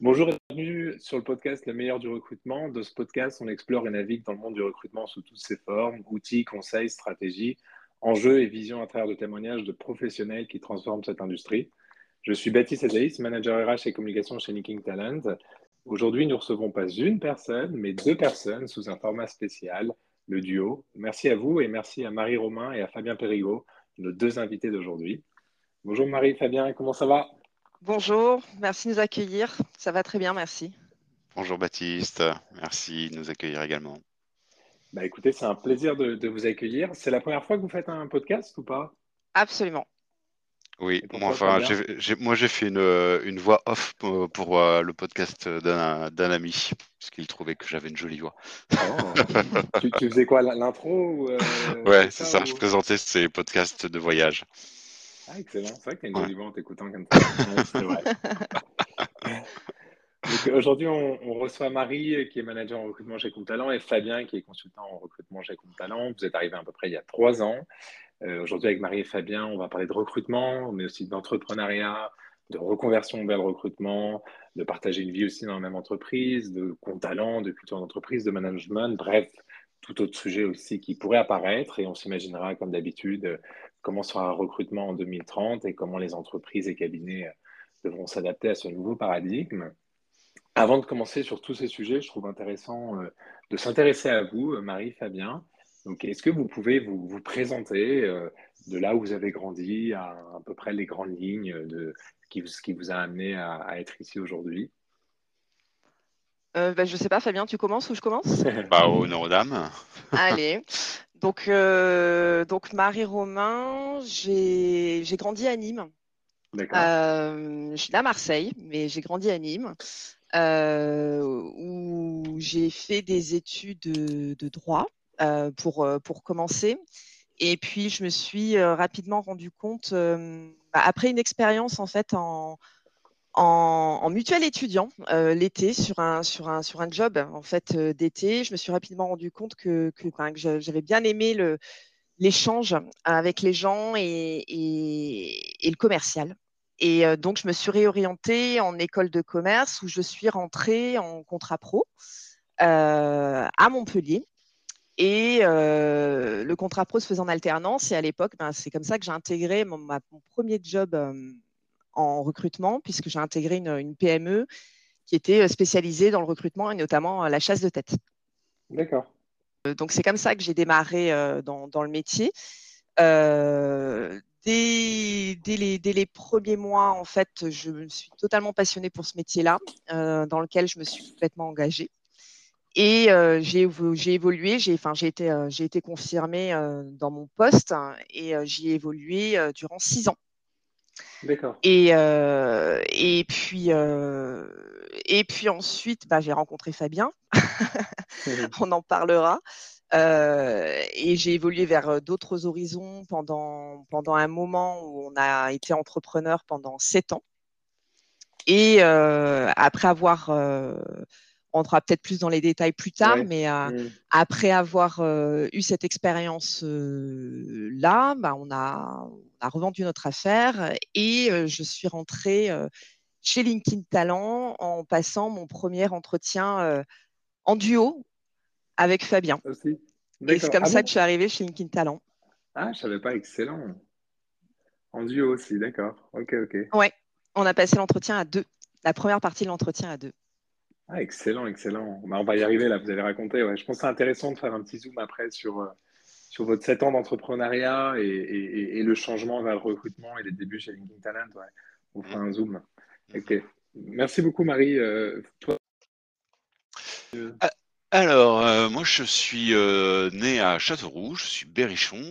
Bonjour et bienvenue sur le podcast Le meilleur du recrutement. Dans ce podcast, on explore et navigue dans le monde du recrutement sous toutes ses formes, outils, conseils, stratégies, enjeux et visions à travers de témoignages de professionnels qui transforment cette industrie. Je suis Baptiste Azaïs, manager RH et communication chez Nicking Talent. Aujourd'hui, nous recevons pas une personne, mais deux personnes sous un format spécial, le duo. Merci à vous et merci à Marie Romain et à Fabien Perrigot, nos deux invités d'aujourd'hui. Bonjour Marie, Fabien, comment ça va? Bonjour, merci de nous accueillir. Ça va très bien, merci. Bonjour Baptiste, merci de nous accueillir également. Bah écoutez, c'est un plaisir de, vous accueillir. C'est la première fois que vous faites un podcast ou pas? Absolument. Oui, moi, enfin, moi j'ai fait une, voix off pour, euh, le podcast d'un ami, parce qu'il trouvait que j'avais une jolie voix. Oh. tu, faisais quoi, l'intro euh, Ouais, c'est ça, je présentais ces podcasts de voyage. Ah, excellent. C'est vrai que tu as une jolie voix en t'écoutant comme ça. c'est vrai. Aujourd'hui, on, reçoit Marie, qui est manager en recrutement chez Talent, et Fabien, qui est consultant en recrutement chez Talent. Vous êtes arrivés à peu près il y a trois ans. Euh, aujourd'hui, avec Marie et Fabien, on va parler de recrutement, mais aussi d'entrepreneuriat, de reconversion vers le recrutement, de partager une vie aussi dans la même entreprise, de talent, de culture d'entreprise, de management, bref, tout autre sujet aussi qui pourrait apparaître. Et on s'imaginera, comme d'habitude, comment sera un recrutement en 2030 et comment les entreprises et cabinets euh, devront s'adapter à ce nouveau paradigme. Avant de commencer sur tous ces sujets, je trouve intéressant euh, de s'intéresser à vous, euh, Marie, Fabien. Donc, est-ce que vous pouvez vous, présenter de là où vous avez grandi, à, à peu près les grandes lignes de ce qui vous, a amené à, être ici aujourd'hui? Euh, bah, Je ne sais pas, Fabien, tu commences ou je commence? Bah, Honneur dames. Allez, donc, euh, donc Marie Romain, j'ai grandi à Nîmes. Euh, je suis à Marseille, mais j'ai grandi à Nîmes, euh, où j'ai fait des études de, droit pour, pour commencer. Et puis, je me suis rapidement rendu compte, bah, après une expérience en fait en, en, mutuel étudiant euh, l'été sur un, sur, un, sur un job en fait euh, d'été. Je me suis rapidement rendu compte que, que, j'avais bien aimé l'échange avec les gens et, et, le commercial. Et euh, donc, je me suis réorientée en école de commerce où je suis rentrée en contrat pro à Montpellier. Et le contrat pro se faisait en alternance. Et à l'époque, ben, c'est comme ça que j'ai intégré mon premier job en recrutement, puisque j'ai intégré une, PME qui était euh, spécialisée dans le recrutement et notamment euh, la chasse de tête. D'accord. Euh, donc c'est comme ça que j'ai démarré dans, le métier. dès, les, dès, les, premiers mois, en fait, je me suis totalement passionnée pour ce métier-là, dans lequel je me suis complètement engagée. Et j'ai évolué, j'ai enfin, été, été confirmée dans mon poste et j'y ai évolué durant six ans. D'accord. Et, euh, et, puis, euh, et puis ensuite, bah, j'ai rencontré Fabien. On en parlera. Euh, et j'ai évolué vers d'autres horizons pendant, pendant un moment où on a été entrepreneur pendant sept ans. Et après avoir rentrera peut-être plus dans les détails plus tard, mais euh, mm. après avoir euh, eu cette expérience-là, bah, on, a, revendu notre affaire et euh, je suis rentrée chez LinkedIn Talent en passant mon premier entretien en duo avec Fabien. Et c'est comme ah ça que je suis arrivée chez LinkedIn Talent. Ah, je savais pas, excellent. En duo aussi, d'accord. Ok, ok. Ouais, on a passé l'entretien à deux, la première partie de l'entretien à deux. Ah, excellent, excellent. Bah, on va y arriver là, vous allez raconter. Ouais. Je pense que c'est intéressant de faire un petit zoom après sur, euh, sur votre 7 ans d'entrepreneuriat et, le changement vers le recrutement et les débuts chez LinkedIn Talent. On fera un zoom. Ok. Merci beaucoup, Marie. Euh, toi ah, alors, moi, je suis né à Châteauroux, je suis berrichon.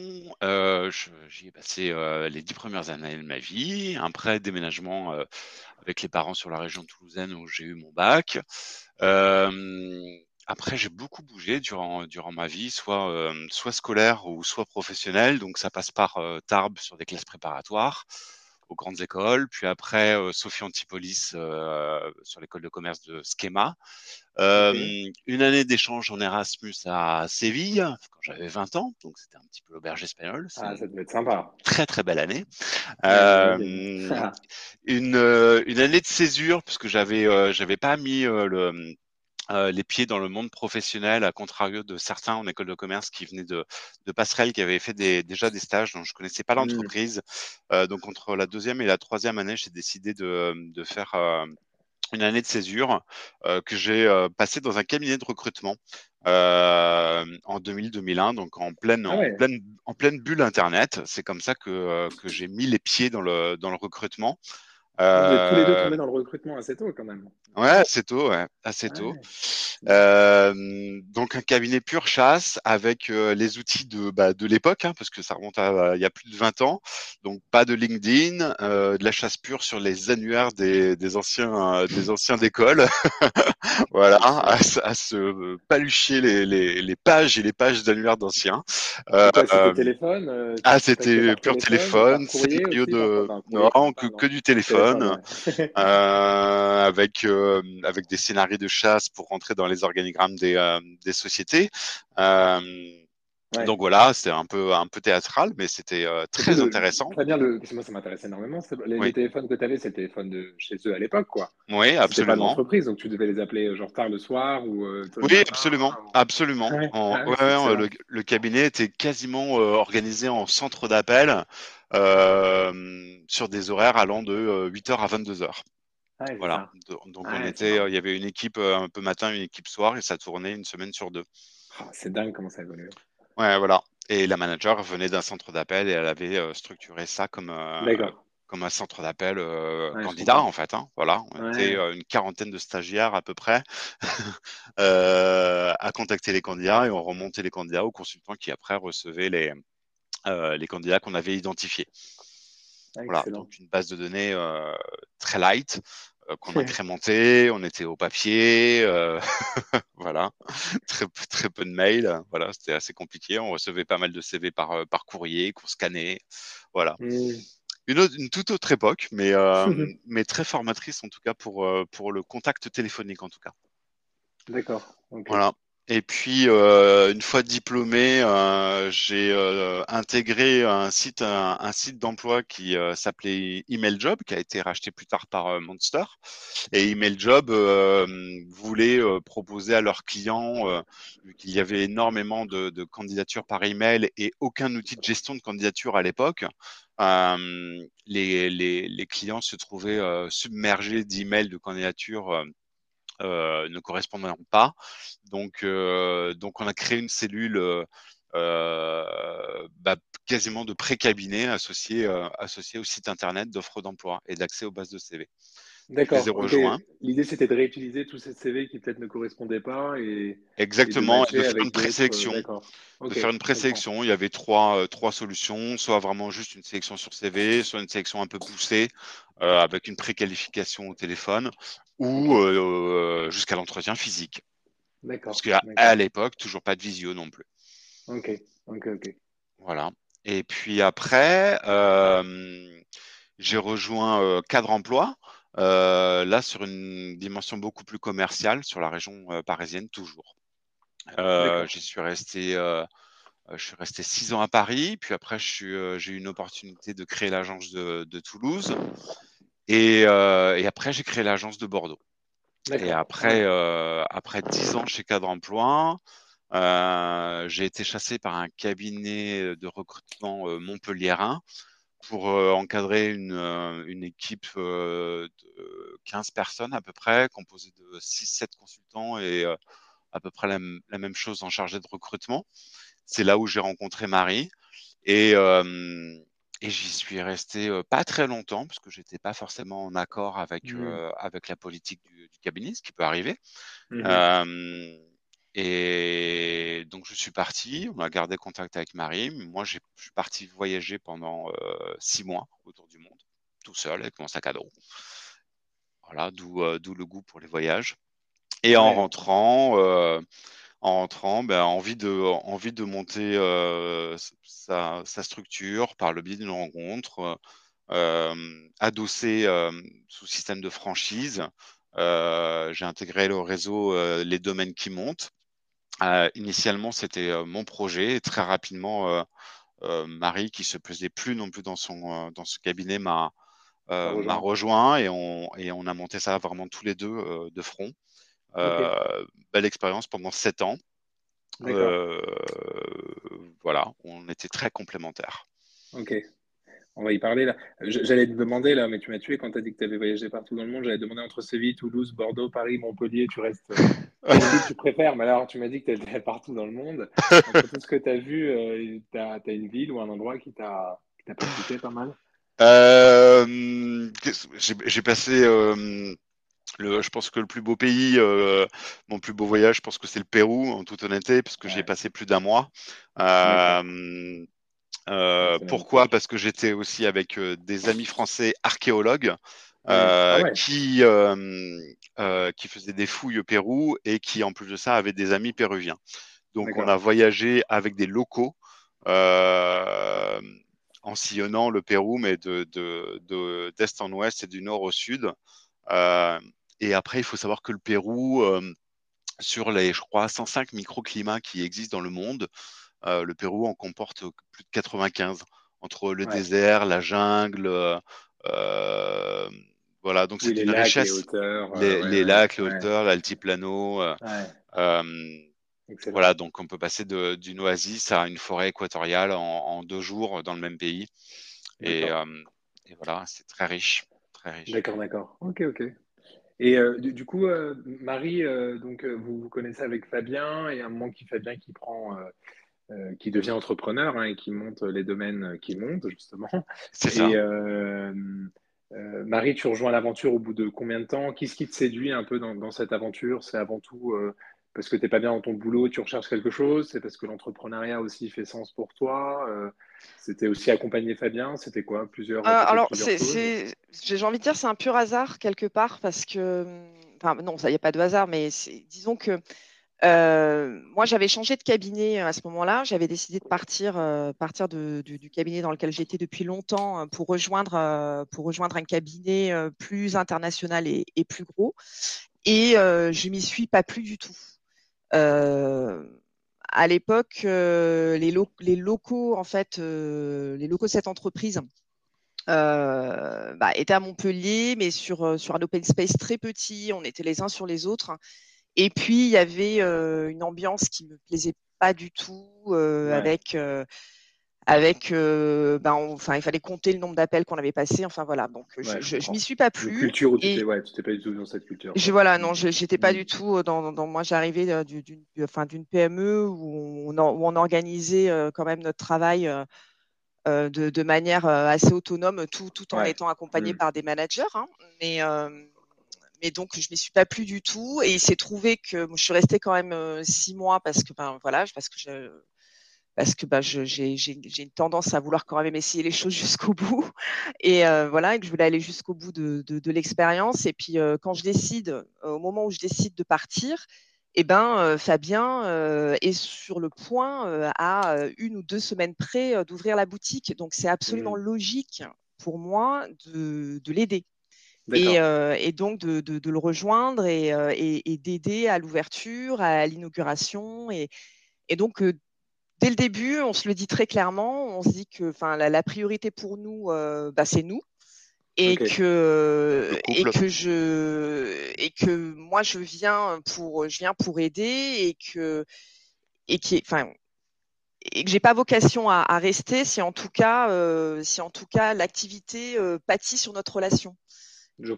J'y ai passé les dix premières années de ma vie. Après déménagement avec les parents sur la région toulousaine où j'ai eu mon bac. après, j'ai beaucoup bougé durant, durant ma vie, soit, soit scolaire ou soit professionnelle. Donc, ça passe par Tarbes sur des classes préparatoires aux grandes écoles. Puis après, Sophie Antipolis sur l'école de commerce de Schema. Une année d'échange en Erasmus à Séville quand j'avais 20 ans, donc c'était un petit peu l'auberge espagnole. Ah, ça devait être sympa. Très très belle année. une, une année de césure puisque j'avais j'avais pas mis le euh, les pieds dans le monde professionnel, à contrario de certains en école de commerce qui venaient de, de passerelles, qui avaient fait déjà des stages dont je connaissais pas mmh. l'entreprise. Euh, donc entre la deuxième et la troisième année, j'ai décidé de, de faire euh, une année de césure que j'ai passé dans un cabinet de recrutement en 2000-2001, donc en pleine, ah en pleine, en pleine bulle Internet. C'est comme ça que, que j'ai mis les pieds dans le, dans le recrutement. Vous êtes tous les deux euh, tombés dans le recrutement assez tôt quand même. Ouais, assez tôt, ouais, assez tôt. Euh, donc un cabinet pure chasse avec euh, les outils de, bah, de l'époque, hein, parce que ça remonte à il y a plus de 20 ans. Donc pas de LinkedIn, de la chasse pure sur les annuaires des, des anciens des anciens d'école. voilà, à, se palucher les, les, les, pages et les pages d'annuaires d'anciens. c'était téléphone. ah, c'était pur téléphone. téléphone de non, que, que du téléphone. Euh, avec, euh, avec des scénarios de chasse pour rentrer dans les organigrammes des, euh, des sociétés. Donc voilà, c'était un peu, un peu théâtral, mais c'était très intéressant. Très bien, le... moi ça m'intéresse énormément. Les, téléphones que tu avais, c'était les téléphones de chez eux à l'époque, quoi. Oui, absolument. Pas d'entreprise, donc tu devais les appeler genre tard le soir ou. oui, absolument, absolument. le, le, cabinet était quasiment organisé en centre d'appel. Euh, sur des horaires allant de 8h euh, à 22h. Ah voilà. Donc on était, il y avait une équipe euh, un peu matin, une équipe soir, et ça tournait une semaine sur deux. Ah, c'est dingue comment ça évolue. Ouais, voilà. Et la manager venait d'un centre d'appel et elle avait structuré ça comme, comme un centre d'appel candidat, en fait. Hein. Voilà. On était une quarantaine de stagiaires à peu près à contacter les candidats et on remontait les candidats aux consultants qui après recevaient les, euh, les candidats qu'on avait identifiés. voilà, donc une base de données euh, très light euh, qu'on a crémenté, on était au papier, voilà, très, très peu de mails, voilà, c'était assez compliqué. On recevait pas mal de CV par, par courrier qu'on scannait, voilà. Mmh. Une, une, toute autre époque, mais, mais très formatrice en tout cas pour, pour le contact téléphonique en tout cas. D'accord. Voilà. Et puis, euh, une fois diplômé, euh, j'ai euh, intégré un site, un, site d'emploi qui s'appelait Email Job, qui a été racheté plus tard par Monster. Et Email Job voulait proposer à leurs clients, vu qu'il y avait énormément de, candidatures par email et aucun outil de gestion de candidature à l'époque, les, les, clients se trouvaient submergés d'emails de candidature euh, ne correspondant pas. Donc, euh, donc, on a créé une cellule euh, bah, quasiment de pré-cabinet associé, associé au site internet d'offres d'emploi et d'accès aux bases de CV. D'accord. L'idée, c'était de réutiliser tous ces CV qui peut-être ne correspondaient pas. Et, Exactement, de, faire une présélection. de faire une présélection. Il y avait trois, trois solutions, soit vraiment juste une sélection sur CV, soit une sélection un peu poussée avec une préqualification au téléphone, ou euh, jusqu'à l'entretien physique. D'accord. Parce qu'à à, l'époque, toujours pas de visio non plus. Ok, ok, ok. Voilà. Et puis après, euh, j'ai rejoint euh, Cadre Emploi, là sur une dimension beaucoup plus commerciale, sur la région parisienne toujours. J'y suis resté je suis resté six ans à Paris, puis après j'ai eu une opportunité de créer l'agence de, de, Toulouse. Euh, et, après, j'ai créé l'agence de Bordeaux. Et après, euh, après 10 ans chez Cadre Emploi, euh, j'ai été chassé par un cabinet de recrutement euh, montpelliérain pour encadrer une, une équipe de 15 personnes à peu près, composée de 6-7 consultants et à peu près la, la, même chose en chargé de recrutement. C'est là où j'ai rencontré Marie. Et, et j'y suis resté pas très longtemps parce que j'étais pas forcément en accord avec, mmh. avec la politique du, cabinet, ce qui peut arriver. Mmh et donc je suis parti, on a gardé contact avec Marie. Moi, je suis parti voyager pendant six mois autour du monde, tout seul avec mon sac à dos. Voilà, d'où le goût pour les voyages. Et en rentrant, en rentrant, ben, envie, de, envie de monter euh, sa, structure par le biais d'une rencontre, adossé sous système de franchise. J'ai intégré le réseau Les Domaines qui montent. initialement, c'était mon projet et très rapidement, Marie, qui se plaisait plus non plus dans son dans ce cabinet, m'a m'a rejoint et on, et on a monté ça vraiment tous les deux de front. Belle expérience pendant sept ans. voilà, on était très complémentaires. Ok. On va y parler là. J'allais te demander là, mais tu m'as tué quand tu as dit que tu avais voyagé partout dans le monde. J'allais demander entre Séville, Toulouse, Bordeaux, Paris, Montpellier, tu restes. tu préfères, mais alors tu m'as dit que tu étais partout dans le monde. Entre tout ce que tu as vu, euh, tu as, une ville ou un endroit qui t'a percuté pas mal? Euh, J'ai passé. Euh, le, je pense que le plus beau pays, mon plus beau voyage, je pense que c'est le Pérou, en toute honnêteté, parce que j'ai passé plus d'un mois. Euh, pourquoi? Parce que j'étais aussi avec euh, des amis français archéologues euh, ah qui, qui faisaient des fouilles au Pérou et qui, en plus de ça, avaient des amis péruviens. Donc, on a voyagé avec des locaux en sillonnant le Pérou, mais de, de, d'est en ouest et du nord au sud. Et après, il faut savoir que le Pérou, sur les, je crois, 105 microclimats qui existent dans le monde, euh, le Pérou en comporte plus de 95 entre le désert, la jungle. Euh, voilà, donc c'est une richesse. Les, lacs, les hauteurs, l'altiplano. Euh, voilà, donc on peut passer d'une oasis à une forêt équatoriale en, deux jours dans le même pays. Et, voilà, c'est très riche. Très riche. D'accord, d'accord. Ok, ok. Et du, coup, Marie, donc vous vous connaissez avec Fabien et un moment qui Fabien qui prend euh, qui devient entrepreneur hein, et qui monte les domaines qui montent, justement. C'est ça. Et, euh, euh, Marie, tu rejoins l'aventure au bout de combien de temps? Qu'est-ce qui te séduit un peu dans, cette aventure? C'est avant tout parce que tu n'es pas bien dans ton boulot et tu recherches quelque chose C'est parce que l'entrepreneuriat aussi fait sens pour toi C'était aussi accompagner Fabien C'était quoi Plusieurs. alors, j'ai envie de dire, c'est un pur hasard quelque part parce que. Enfin, non, il n'y a pas de hasard, mais disons que euh, moi, j'avais changé de cabinet euh, à ce moment-là. J'avais décidé de partir, euh, partir du, cabinet dans lequel j'étais depuis longtemps pour rejoindre, pour rejoindre un cabinet plus international et, plus gros. Et je m'y suis pas plus du tout. À l'époque, les, locaux, en fait, les locaux de cette entreprise bah, étaient à Montpellier, mais sur, sur un open space très petit. On était les uns sur les autres. Et puis, il y avait euh, une ambiance qui me plaisait pas du tout, euh, avec, euh, avec, ben, enfin, il fallait compter le nombre d'appels qu'on avait passés. Enfin voilà, donc je, je, m'y suis pas plu. culture où tu n'étais pas du tout dans cette culture. Je, voilà, non, je n'étais pas mmh. du tout dans. dans moi, j'arrivais d'une, enfin, d'une PME où on, où on organisait quand même notre travail. de, de, manière assez autonome, tout, tout en étant accompagné mmh. par des managers. Hein. Mais, mais donc je m'y suis pas plu du tout et il s'est trouvé que je suis restée quand même euh, six mois parce que ben voilà parce que je, parce que ben, j'ai une tendance à vouloir quand même essayer les choses jusqu'au bout. Et euh, voilà et que je voulais aller jusqu'au bout de, de, l'expérience. Et puis euh, quand je décide au moment où je décide de partir et eh ben Fabien est sur le point à une ou deux semaines près d'ouvrir la boutique. Donc c'est absolument mmh. logique pour moi de, de l'aider. Euh, et, donc de, le rejoindre euh, et, d'aider à l'ouverture, à l'inauguration. Et, donc, euh, dès le début, on se le dit très clairement, on se dit que la, la priorité pour nous, bah, c'est nous. Et, que, et, que je, et que moi, je viens pour, je viens pour aider et que, et qui, enfin, et que j'ai pas vocation à, rester si en tout cas, si en tout cas l'activité pâtit sur notre relation.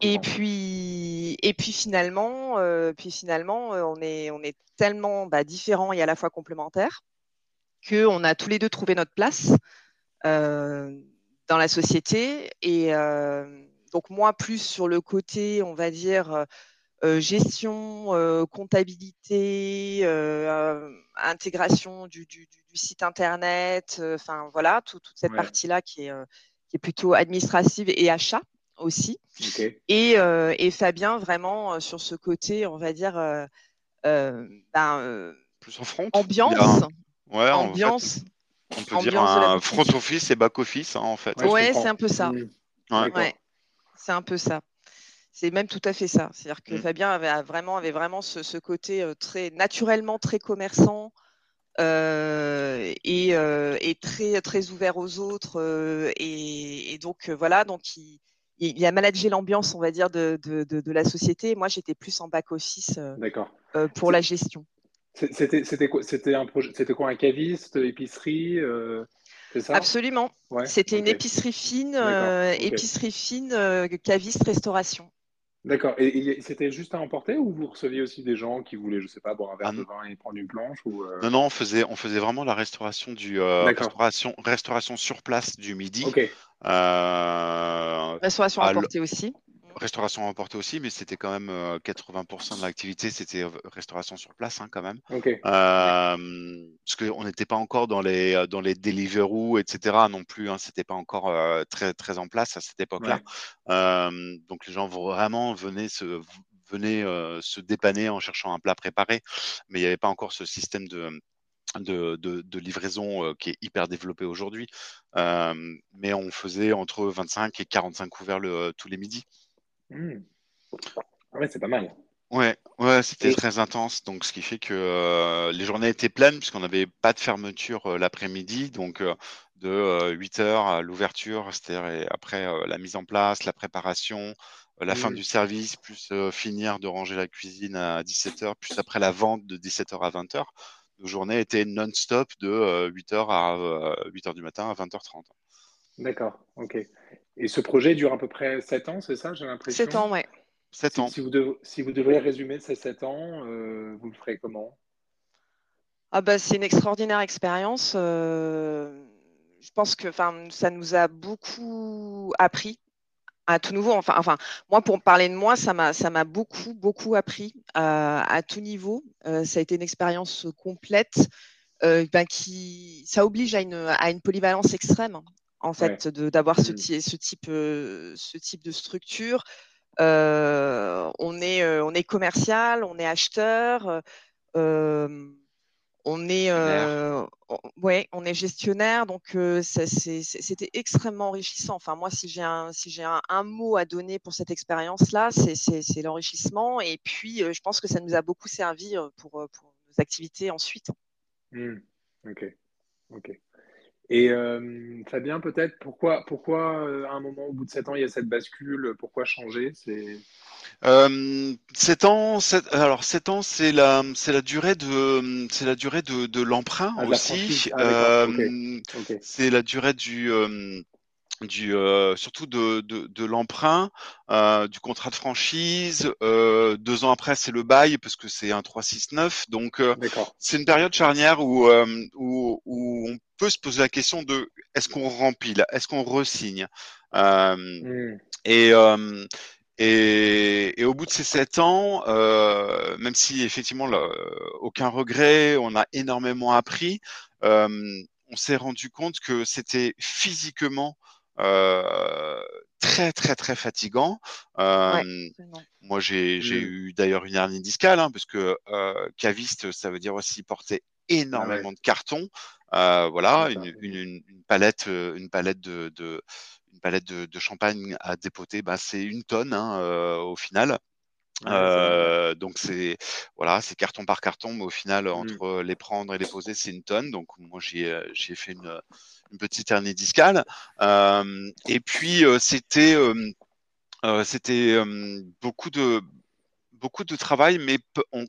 Et puis, et puis finalement, euh, puis finalement, euh, on est, on est tellement bah, différents et à la fois complémentaires qu'on a tous les deux trouvé notre place euh, dans la société. Et donc moi, plus sur le côté, on va dire, gestion, comptabilité, intégration du, du, du, site internet, enfin voilà, toute cette partie-là qui est, qui est plutôt administrative et achat aussi. Et, euh, et, Fabien, vraiment, euh, sur ce côté, on va dire, euh, ben, plus en front. Ambiance. Ouais, ambiance. on peut dire un front office et back office, hein, en fait. Ouais, c'est un peu ça. Ouais, c'est un peu ça. C'est même tout à fait ça. C'est-à-dire que mm. Fabien avait vraiment, avait vraiment ce, côté très naturellement très commerçant et, très, très ouvert aux autres. et, donc voilà, donc il, il a managé l'ambiance, on va dire, de, de, la société. Moi, j'étais plus en back office euh, euh, pour la gestion. C'était quoi, un projet, c'était quoi un caviste, épicerie euh, ça? Absolument. c'était une épicerie fine, épicerie fine, caviste, restauration. D'accord. Et, c'était juste à emporter ou vous receviez aussi des gens qui voulaient, je sais pas, boire un verre ah de vin et prendre une planche ou Non, non, on faisait, on faisait vraiment la restauration du restauration, restauration sur place du midi. Euh, restauration emportée aussi. Restauration emportée aussi, mais c'était quand même 80% euh, de l'activité, c'était restauration sur place hein, quand même. Euh, parce qu'on n'était pas encore dans les dans les Deliveroo, etc. non plus. Hein, c'était pas encore très très en place à cette époque-là. donc les gens vraiment venaient se venaient se dépanner en cherchant un plat préparé, mais il n'y avait pas encore ce système de de, livraison euh, qui est hyper développé aujourd'hui. Euh, mais on faisait entre 25 et 45 couverts euh, tous les midis. Mmh. Ouais, c'est pas mal. Ouais, ouais c'était très intense. Donc, ce qui fait que les journées étaient pleines puisqu'on n'avait pas de fermeture l'après-midi. Donc, de 8 heures à l'ouverture, c'est-à-dire après la mise en place, la préparation, la fin mmh. du service, plus finir de ranger la cuisine à 17 heures, plus après la vente de 17 heures à 20 heures nos journées étaient non-stop de 8h euh, à 8h euh, du matin à 20h30. D'accord, ok. Et ce projet dure à peu près 7 ans, c'est ça, j'ai l'impression 7 ans, ouais. 7 ans. Si, vous, devez, si vous devriez résumer ces 7 ans, euh, vous le ferez comment? Ah bah, C'est une extraordinaire expérience. je pense que ça nous a beaucoup appris à tout nouveau. Enfin, enfin, moi, pour parler de moi, ça m'a, ça m'a beaucoup, beaucoup appris euh, à tout niveau. Euh, ça a été une expérience complète euh, ben, qui, ça oblige à une, à une polyvalence extrême, en fait, d'avoir ce, mmh. ce, type, ce type de structure. on est, on est commercial, on est acheteur on est, euh, ouais, on est gestionnaire, donc c'était extrêmement enrichissant. Enfin, moi, si j'ai un, si j'ai un, mot à donner pour cette expérience-là, c'est l'enrichissement. Et puis, je pense que ça nous a beaucoup servi pour, pour nos activités ensuite. Mmh. Ok, ok. Et Fabien, peut-être, pourquoi, pourquoi à un moment, au bout de sept ans, il y a cette bascule Pourquoi changer? C'est euh, 7 ans, alors 7 ans, c'est la, c'est la durée de, c'est la durée de, de l'emprunt ah, aussi. Ah, euh, c'est la durée du, euh, du, euh, surtout de, de, de l'emprunt, euh, du contrat de franchise. Euh, deux ans après, c'est le bail parce que c'est un 369. Donc, c'est une période charnière où, où, où, on peut se poser la question de est-ce qu'on remplit, est-ce qu'on resigne. Mmh. Et et, et, au bout de ces sept ans, euh, même si effectivement là, aucun regret, on a énormément appris, euh, on s'est rendu compte que c'était physiquement euh, très très très fatigant. Euh, moi, j'ai mmh. eu d'ailleurs une hernie discale, hein, parce que euh, caviste, ça veut dire aussi porter énormément ah de cartons. Voilà, une, une, une, palette, une palette de, de une palette de, champagne à dépoter, bah, c'est une tonne hein, euh, au final. Euh, donc c'est voilà, c'est carton par carton, mais au final mmh. entre les prendre et les poser, c'est une tonne. Donc moi j'ai euh, j'ai fait une, une, petite hernie discale. et puis c'était c'était beaucoup de beaucoup de travail, mais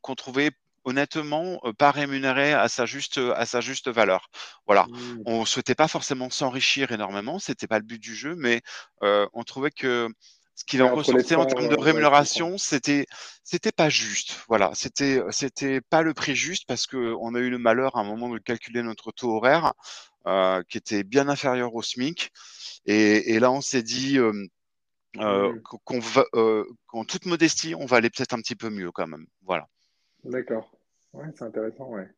qu'on trouvait honnêtement pas rémunéré à sa juste à sa juste valeur. Voilà, mmh. on souhaitait pas forcément s'enrichir énormément, c'était pas le but du jeu, mais euh, on trouvait que ce qu'il en ressortait en termes de rémunération, c'était c'était pas juste. Voilà, c'était c'était pas le prix juste parce que on a eu le malheur à un moment de calculer notre taux horaire euh, qui était bien inférieur au SMIC, et, et là on s'est dit euh, mmh. qu'on va, qu'en toute modestie, on va aller peut-être un petit peu mieux quand même. Voilà. D'accord. Ouais, c'est intéressant, ouais.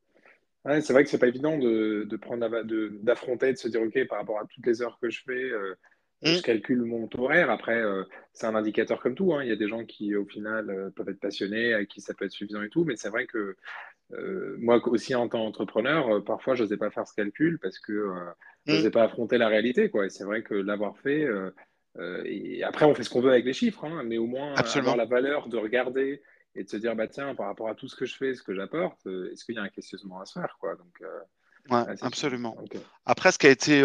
ouais c'est vrai que c'est pas évident de, de prendre d'affronter, de, se dire ok par rapport à toutes les heures que je fais, euh, je mmh. calcule mon horaire. Après, euh, c'est un indicateur comme tout. Hein. Il y a des gens qui au final euh, peuvent être passionnés, à qui ça peut être suffisant et tout, mais c'est vrai que moi aussi en tant qu'entrepreneur, parfois je n'osais pas faire ce calcul parce que je n'osais pas affronter la réalité, quoi. Et c'est vrai que l'avoir fait et après, on fait ce qu'on veut avec les chiffres, hein, mais au moins avoir la valeur de regarder et de se dire, bah tiens, par rapport à tout ce que je fais, ce que j'apporte, est-ce qu'il y a un questionnement à se faire quoi? Donc, Ouais, absolument. Après, ce qui a été,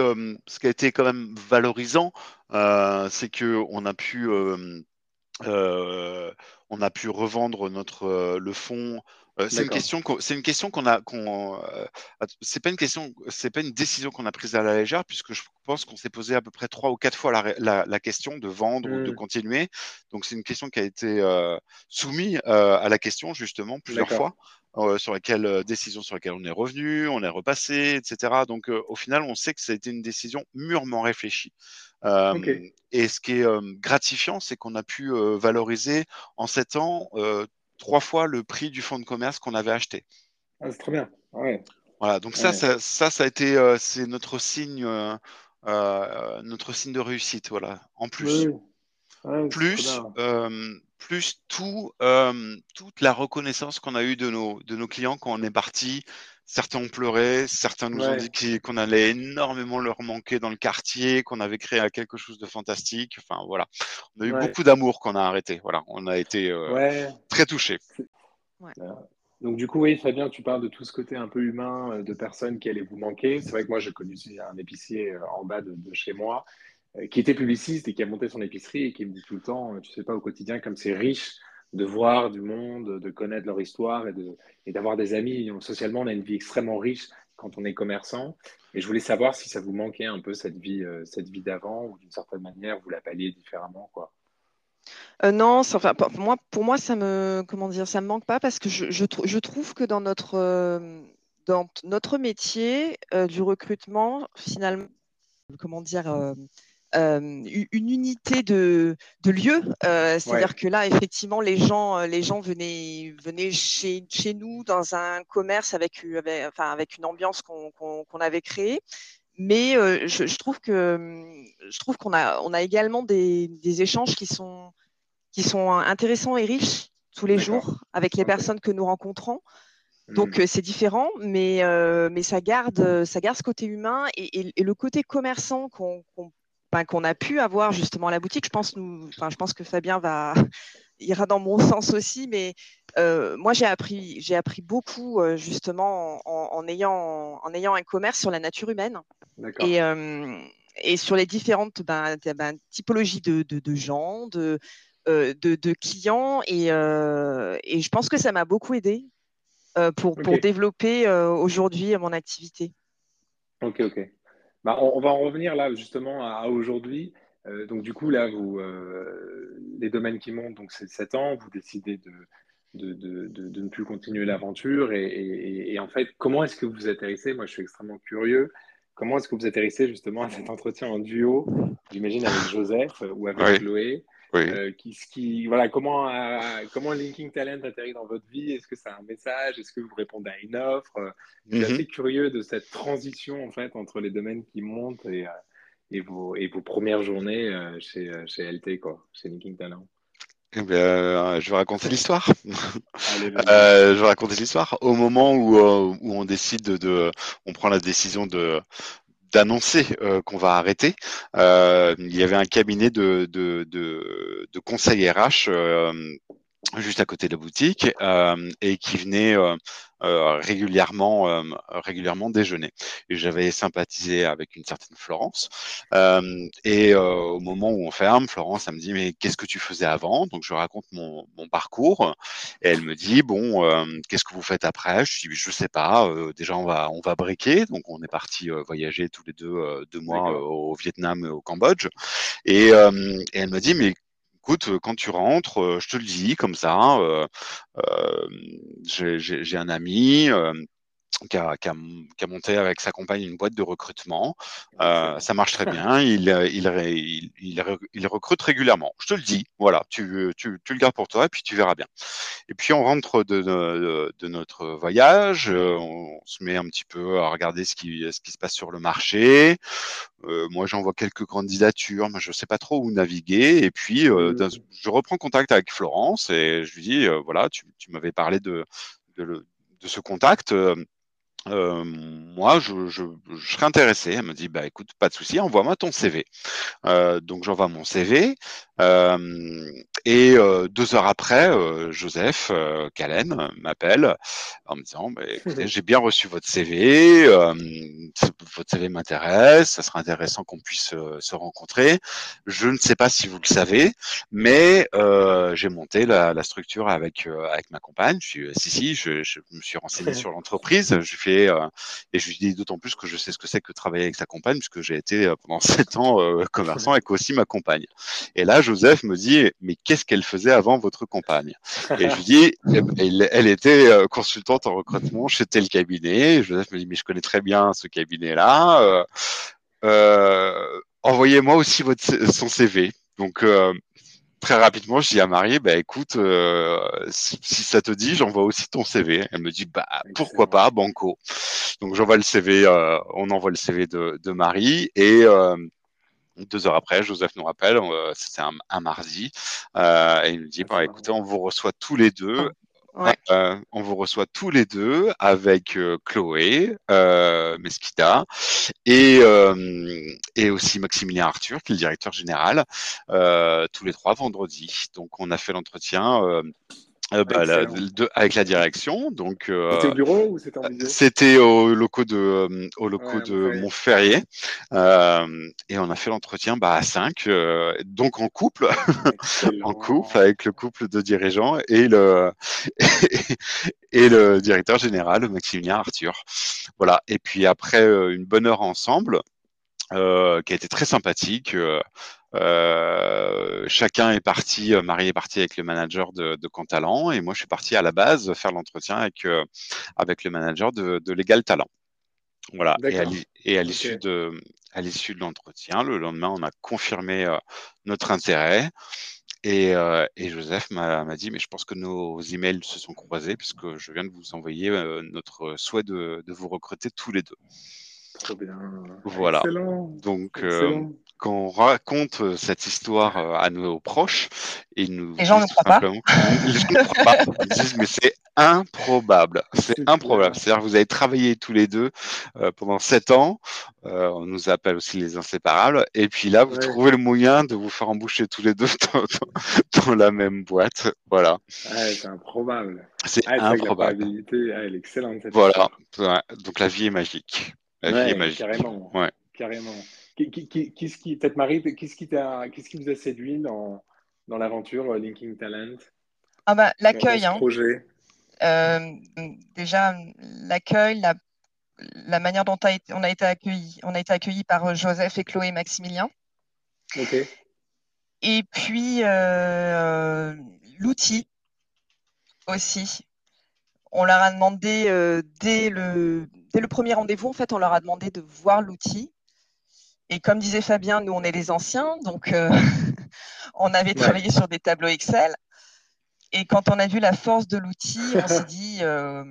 ce qui a été quand même valorisant, c'est que on a pu, on a pu revendre notre le fonds euh, c'est une question c'est une question qu'on a qu'on euh, c'est pas une question c'est pas une décision qu'on a prise à la légère puisque je pense qu'on s'est posé à peu près trois ou quatre fois la, la, question de vendre ou de mmh. continuer. Donc c'est une question qui a été euh, soumise à la question justement plusieurs fois sur laquelle décision sur laquelle on est revenu on est repassé etc donc au final on sait que ça a été une décision mûrement réfléchie. Et ce qui est gratifiant c'est qu'on a pu valoriser en sept ans trois fois le prix du fonds de commerce qu'on avait acheté. Ah, c'est trop bien. Ouais. Voilà, donc ça, ça, ça, a été, euh, c'est notre signe, euh, euh, notre signe de réussite. Voilà. En plus, plus, plus tout, toute la reconnaissance qu'on a eue de nos, de nos clients quand on est parti. Certains ont pleuré, certains nous ont dit qu'on allait énormément leur manquer dans le quartier, qu'on avait créé quelque chose de fantastique. Enfin voilà, on a eu beaucoup d'amour qu'on a arrêté. Voilà, on a été euh, très touchés. Donc du coup, oui, Fabien, tu parles de tout ce côté un peu humain euh, de personnes qui allaient vous manquer. C'est vrai que moi, j'ai connu un épicier euh, en bas de, chez moi qui était publiciste et qui a monté son épicerie et qui me dit tout le temps, tu sais pas au quotidien comme c'est riche de voir du monde, de connaître leur histoire et, de, et d'avoir des amis. Socialement, on a une vie extrêmement riche quand on est commerçant. Et je voulais savoir si ça vous manquait un peu cette vie, euh, cette vie d'avant ou d'une certaine manière vous la palliez différemment, quoi. Euh, non, enfin, pour moi, pour moi, ça me, comment dire, ça me manque pas parce que je trouve que dans notre, euh, dans notre métier du recrutement, finalement, comment dire, euh, une unité de, de lieu. Euh, c'est-à-dire que là, effectivement, les gens, euh, les gens venaient, venaient chez, chez nous dans un commerce avec, avec, enfin, avec une ambiance qu'on avait créée. Mais je, je, trouve que je trouve qu'on a, on a également des, des, échanges qui sont, qui sont intéressants et riches tous les jours avec les personnes que nous rencontrons. Donc mmh. c'est différent, mais, mais ça, garde, ça garde ce côté humain et, et, le côté commerçant qu'on qu'on a pu avoir justement à la boutique. Je pense, nous, je pense que Fabien va ira dans mon sens aussi, mais euh, moi j'ai appris, j'ai appris beaucoup euh, justement en, ayant, en ayant un commerce sur la nature humaine et, euh, et sur les différentes ben, ben, typologies de, de, gens, de, de, clients et, et, je pense que ça m'a beaucoup aidé pour, pour développer aujourd'hui mon activité. Ok, ok. Bah, on, va en revenir là justement à, aujourd'hui. Euh, donc du coup là, vous, euh, les domaines qui montent, donc c'est 7 ans, vous décidez de, de, ne plus continuer l'aventure. Et, en fait, comment est-ce que vous atterrissez? Moi, je suis extrêmement curieux. Comment est-ce que vous atterrissez justement à cet entretien en duo, j'imagine avec Joseph ou avec Chloé? Euh, qui, voilà, comment, euh, comment Linking Talent atterrit dans votre vie? Est-ce que c'est un message? Est-ce que vous répondez à une offre? Je suis mhm. assez curieux de cette transition en fait entre les domaines qui montent et, euh, et, vos, et vos premières journées chez, chez LT, quoi, chez Linking Talent. Eh bien, je vais raconter l'histoire. je vais raconter l'histoire. Au moment où, où on décide de, on prend la décision de, d'annoncer euh, qu'on va arrêter, euh, il y avait un cabinet de, de, de, de conseil RH euh, juste à côté de la boutique et qui venait euh, régulièrement, euh, régulièrement déjeuner. Et j'avais sympathisé avec une certaine Florence. Euh, et au moment où on ferme, Florence, elle me dit mais qu'est-ce que tu faisais avant? Donc je raconte mon, mon, parcours et elle me dit bon qu'est-ce que vous faites après? Je dis je sais pas. déjà on va on va briquer. Donc on est parti voyager tous les deux deux mois au Vietnam, au Cambodge. Et, et elle me dit mais écoute, quand tu rentres, je te le dis comme ça, euh, j'ai un ami qui a, qui, a, qui a, monté avec sa compagne une boîte de recrutement. Euh, ça marche très bien. Il, il, il, il, recrute régulièrement. Je te le dis. Voilà, tu, tu, tu, le gardes pour toi et puis tu verras bien. Et puis on rentre de, de, de notre voyage. On se met un petit peu à regarder ce qui, ce qui se passe sur le marché. Euh, moi, j'envoie quelques candidatures, mais je ne sais pas trop où naviguer. Et puis, euh, mmh. je reprends contact avec Florence et je lui dis, euh, voilà, tu, tu m'avais parlé de, de, de, ce contact euh, moi, je, je, je, serais intéressé. Elle me dit, bah écoute, pas de souci, envoie-moi ton CV. Euh, donc j'envoie mon CV. Euh, et deux heures après, Joseph Calen m'appelle en me disant, bah, écoutez, j'ai bien reçu votre CV. votre CV m'intéresse. Ça serait intéressant qu'on puisse se rencontrer. Je ne sais pas si vous le savez, mais j'ai monté la, la, structure avec avec ma compagne. Je suis, si si, je, je me suis renseigné sur l'entreprise. Je fais euh, et je lui dis d'autant plus que je sais ce que c'est que travailler avec sa compagne, puisque j'ai été euh, pendant sept ans euh, commerçant avec aussi ma compagne. Et là, Joseph me dit, mais qu'est-ce qu'elle faisait avant votre compagne? Et je lui dis, elle, était consultante en recrutement chez tel cabinet. Joseph me dit, mais je connais très bien ce cabinet-là. Envoyez-moi aussi votre, son CV. Donc, très rapidement, je dis à Marie, bah écoute, euh, si, ça te dit, j'envoie aussi ton CV. Elle me dit, bah pourquoi pas, banco. Donc j'envoie le CV, euh, on envoie le CV de, de Marie et euh, deux heures après, Joseph nous rappelle, c'était un, mardi, et il nous dit, bah, écoutez, on vous reçoit tous les deux euh, on vous reçoit tous les deux avec euh, Chloé euh, Mesquita et, et aussi Maximilien Arthur, qui est le directeur général, tous les trois vendredi. Donc on a fait l'entretien euh, bah, avec la direction. Donc, euh, c'était au bureau ou c'était en euh, C'était au locaux de, au locaux de Montferrier. et on a fait l'entretien bah, à 5, donc en couple, en couple avec le couple de dirigeants et le, et, le directeur général, Maximilien Arthur. Voilà. Et puis après une bonne heure ensemble, qui a été très sympathique. Euh, chacun est parti, euh, Marie est partie avec le manager de, de Cantalent et moi je suis parti à la base faire l'entretien avec, euh, avec le manager de, de Legal Talent. Voilà. Et à l'issue de, à l'issue de l'entretien, le lendemain, on a confirmé notre intérêt. Et, et Joseph m'a dit, mais je pense que nos emails se sont croisés puisque je viens de vous envoyer notre souhait de, de, vous recruter tous les deux. Très bien. Voilà. Excellent. Donc, quand on raconte euh, cette histoire euh, à nos proches, ils nous les gens ne croient pas. Les gens ne croient pas. Ils disent mais c'est improbable, c'est improbable. C'est-à-dire que vous avez travaillé tous les deux euh, pendant sept ans. Euh, on nous appelle aussi les inséparables. Et puis là, vous trouvez le moyen de vous faire embaucher tous les deux dans, dans, la même boîte. Voilà. c'est improbable. C'est ah, improbable. Ah, elle est excellente. Cette voilà. Donc la vie est magique. La vie est magique. Carrément. Ouais. Carrément. Qu'est-ce qui, peut-être Marie, qu'est-ce qui, qu'est-ce qui vous a séduit dans, dans l'aventure euh, Linking Talent? Ah bah l'accueil. Hein. Projet. Euh, déjà l'accueil, la, la, manière dont a été, on a été accueilli, on a été accueilli par euh, Joseph et Chloé Maximilien. Ok. Et puis euh, l'outil aussi. On leur a demandé dès le dès le premier rendez-vous, en fait, on leur a demandé de voir l'outil et comme disait Fabien, nous, on est les anciens, donc euh, on avait travaillé sur des tableaux Excel. Et quand on a vu la force de l'outil, on s'est dit, euh,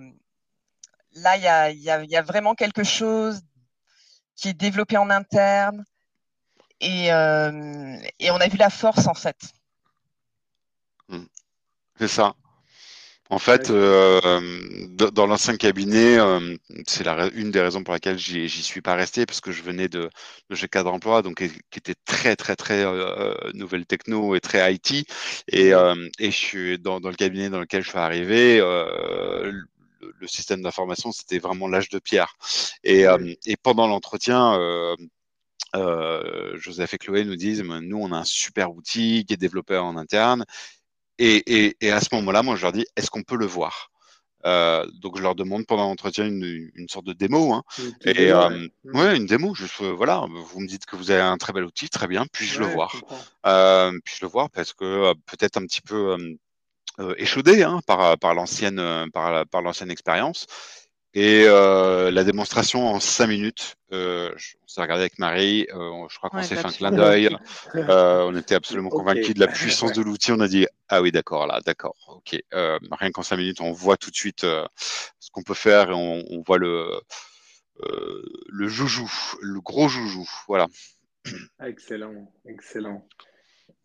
là, il y a, vraiment quelque chose qui est développé en interne. Et, euh, et on a vu la force, en fait. Hmm. C'est ça. En fait, euh, dans l'ancien cabinet, euh, c'est une des raisons pour laquelle j'y suis pas resté, parce que je venais de, de chez Cadre Emploi, donc qui était très très très euh, nouvelle techno et très IT, et, euh, et je suis dans, dans, le cabinet dans lequel je suis arrivé. Le, le, système d'information, c'était vraiment l'âge de pierre. Et, et pendant l'entretien, euh, Joseph et Chloé nous disent, nous, on a un super outil qui est développé en interne et, et, et à ce moment-là, moi, je leur dis, est-ce qu'on peut le voir? Euh, donc je leur demande pendant l'entretien une, une, sorte de démo. Hein. et euh, ouais. une démo. Juste, euh, voilà, vous me dites que vous avez un très bel outil, très bien. Puis-je le voir euh, Puis-je le voir parce que euh, peut-être un petit peu euh, échaudé hein, par, par l'ancienne par, par l'ancienne expérience. Et euh, la démonstration en cinq minutes, euh, on s'est regardé avec Marie, euh, je crois qu'on s'est fait un clin d'œil, euh, on était absolument convaincus de la puissance de l'outil, on a dit ah oui d'accord là, d'accord, ok, euh, rien qu'en cinq minutes on voit tout de suite euh, ce qu'on peut faire et on, on voit le le joujou, le gros joujou, voilà. Excellent, excellent.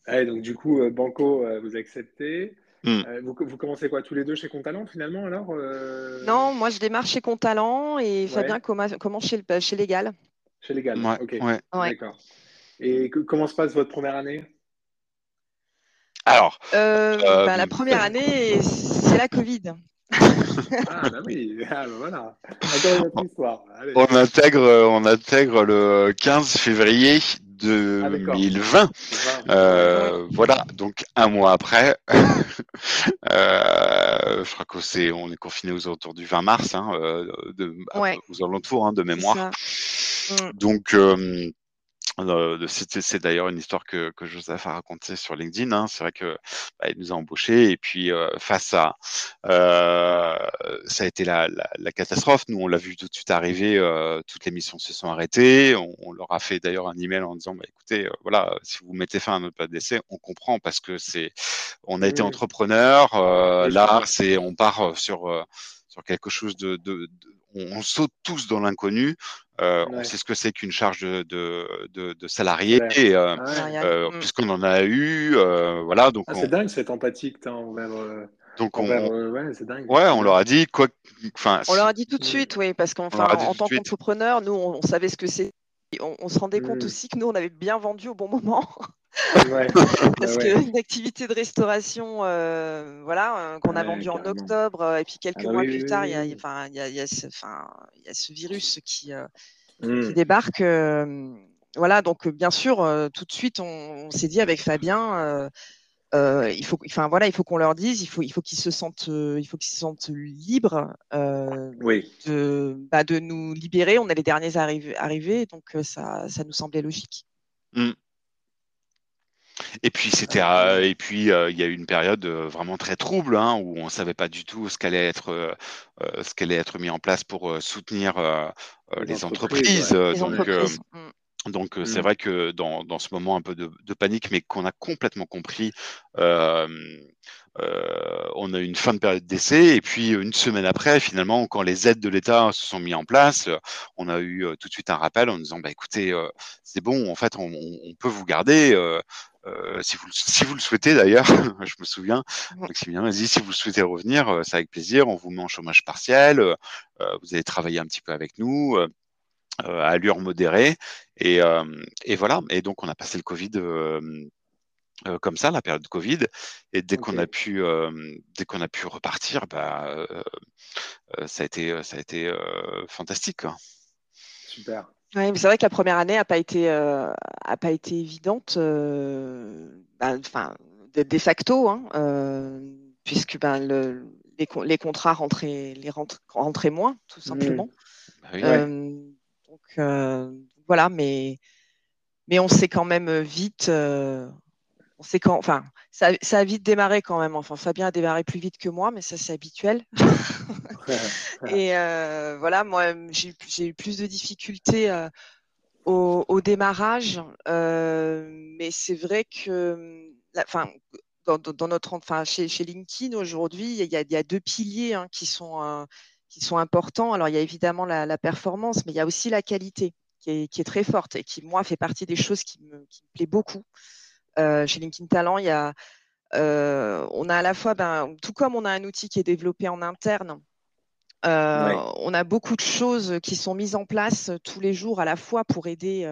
Allez, donc du coup Banco vous acceptez. Hmm. vous, commencez quoi tous les deux chez Contalent finalement alors Non, moi je démarre chez Contalent et Fabien commence chez, chez Légal. Chez Légal, ok. D'accord. Et comment se passe votre première année? Alors, bah, la première année, c'est la Covid ah bah oui, ah, bah voilà. On intègre, on intègre le 15 février 2020. Ah, euh, voilà, donc un mois après, euh, je crois qu'on est, on est confiné aux alentours du 20 mars, hein, euh, aux alentours hein, de mémoire. Donc, euh, c'est d'ailleurs une histoire que, que, Joseph a racontée sur LinkedIn. Hein. C'est vrai que bah, il nous a embauchés et puis euh, face à euh, ça a été la, la, la, catastrophe. Nous, on l'a vu tout de suite arriver. Euh, toutes les missions se sont arrêtées. On, on leur a fait d'ailleurs un email en disant bah, écoutez, euh, voilà, si vous mettez fin à notre période d'essai, on comprend parce que c'est on a été entrepreneur. là, c'est on part sur sur quelque chose de, de, de on, saute tous dans l'inconnu. Euh, on sait ce que c'est qu'une charge de, de, de salarié, euh, euh, mm. puisqu'on en a eu. voilà, donc ah, c'est dingue cette empathie que tu as envers. Donc on, ouais, c'est dingue. Ouais, on leur a dit quoi. Enfin, on leur a dit tout de suite, oui, parce qu'en en tant qu'entrepreneur, nous, on, savait ce que c'est. On, se rendait compte mm. aussi que nous, on avait bien vendu au bon moment. Parce qu'une activité de restauration, euh, voilà, euh, qu'on a vendue en octobre, euh, et puis quelques ah mois plus tard, il y, a, y, y, y a ce virus qui, mmh. qui débarque. voilà, donc bien sûr, tout de suite, on, s'est dit avec Fabien, il faut, enfin voilà, il faut qu'on leur dise, il faut, il faut qu'ils se sentent, il faut qu'ils se sentent libres de, bah, de nous libérer. On est les derniers arrivés, donc ça, ça nous semblait logique. Mmh. Et puis c'était euh, et puis euh, il y a eu une période euh, vraiment très trouble hein, où on savait pas du tout ce qu'allait être ce qu'allait être mis en place pour soutenir les, entreprises. Donc, mmh. c'est mmh. vrai que dans, dans, ce moment un peu de, de panique, mais qu'on a complètement compris, euh, on a eu une fin de période d'essai et puis une semaine après, finalement, quand les aides de l'État se sont mis en place, on a eu tout de suite un rappel en disant, bah écoutez, c'est bon, en fait, on, on, peut vous garder. Euh, si, vous, si vous le souhaitez d'ailleurs, je me souviens, Maximilien m'a dit si vous souhaitez revenir, euh, c'est avec plaisir, on vous met en chômage partiel, euh, vous allez travailler un petit peu avec nous à allure modérée. Et, et, voilà, et donc on a passé le Covid comme ça, la période de Covid, et dès qu'on a pu, dès qu'on a pu repartir, bah, ça a été, ça a été fantastique. Super. Oui, mais c'est vrai que la première année n'a pas été, euh, a pas été évidente, euh, ben, enfin, de, facto, hein, euh, puisque ben, le, les, les, contrats rentraient, les rentraient moins, tout mmh. simplement. Bah donc voilà, mais, mais on s'est quand même vite, on sait quand, enfin, ça, ça, a vite démarré quand même. Enfin, Fabien a démarré plus vite que moi, mais ça c'est habituel. et euh, voilà, moi j'ai eu plus de difficultés euh, au, au, démarrage, euh, mais c'est vrai que, enfin, dans, dans, notre, enfin, chez, chez LinkedIn aujourd'hui, il y, a, il y a deux piliers hein, qui sont euh, qui sont importants. Alors il y a évidemment la, la performance, mais il y a aussi la qualité qui est, qui est, très forte et qui moi fait partie des choses qui me, qui me plaît beaucoup. Euh, chez LinkedIn Talent, il y a, euh, on a à la fois, ben, tout comme on a un outil qui est développé en interne, euh, on a beaucoup de choses qui sont mises en place tous les jours à la fois pour aider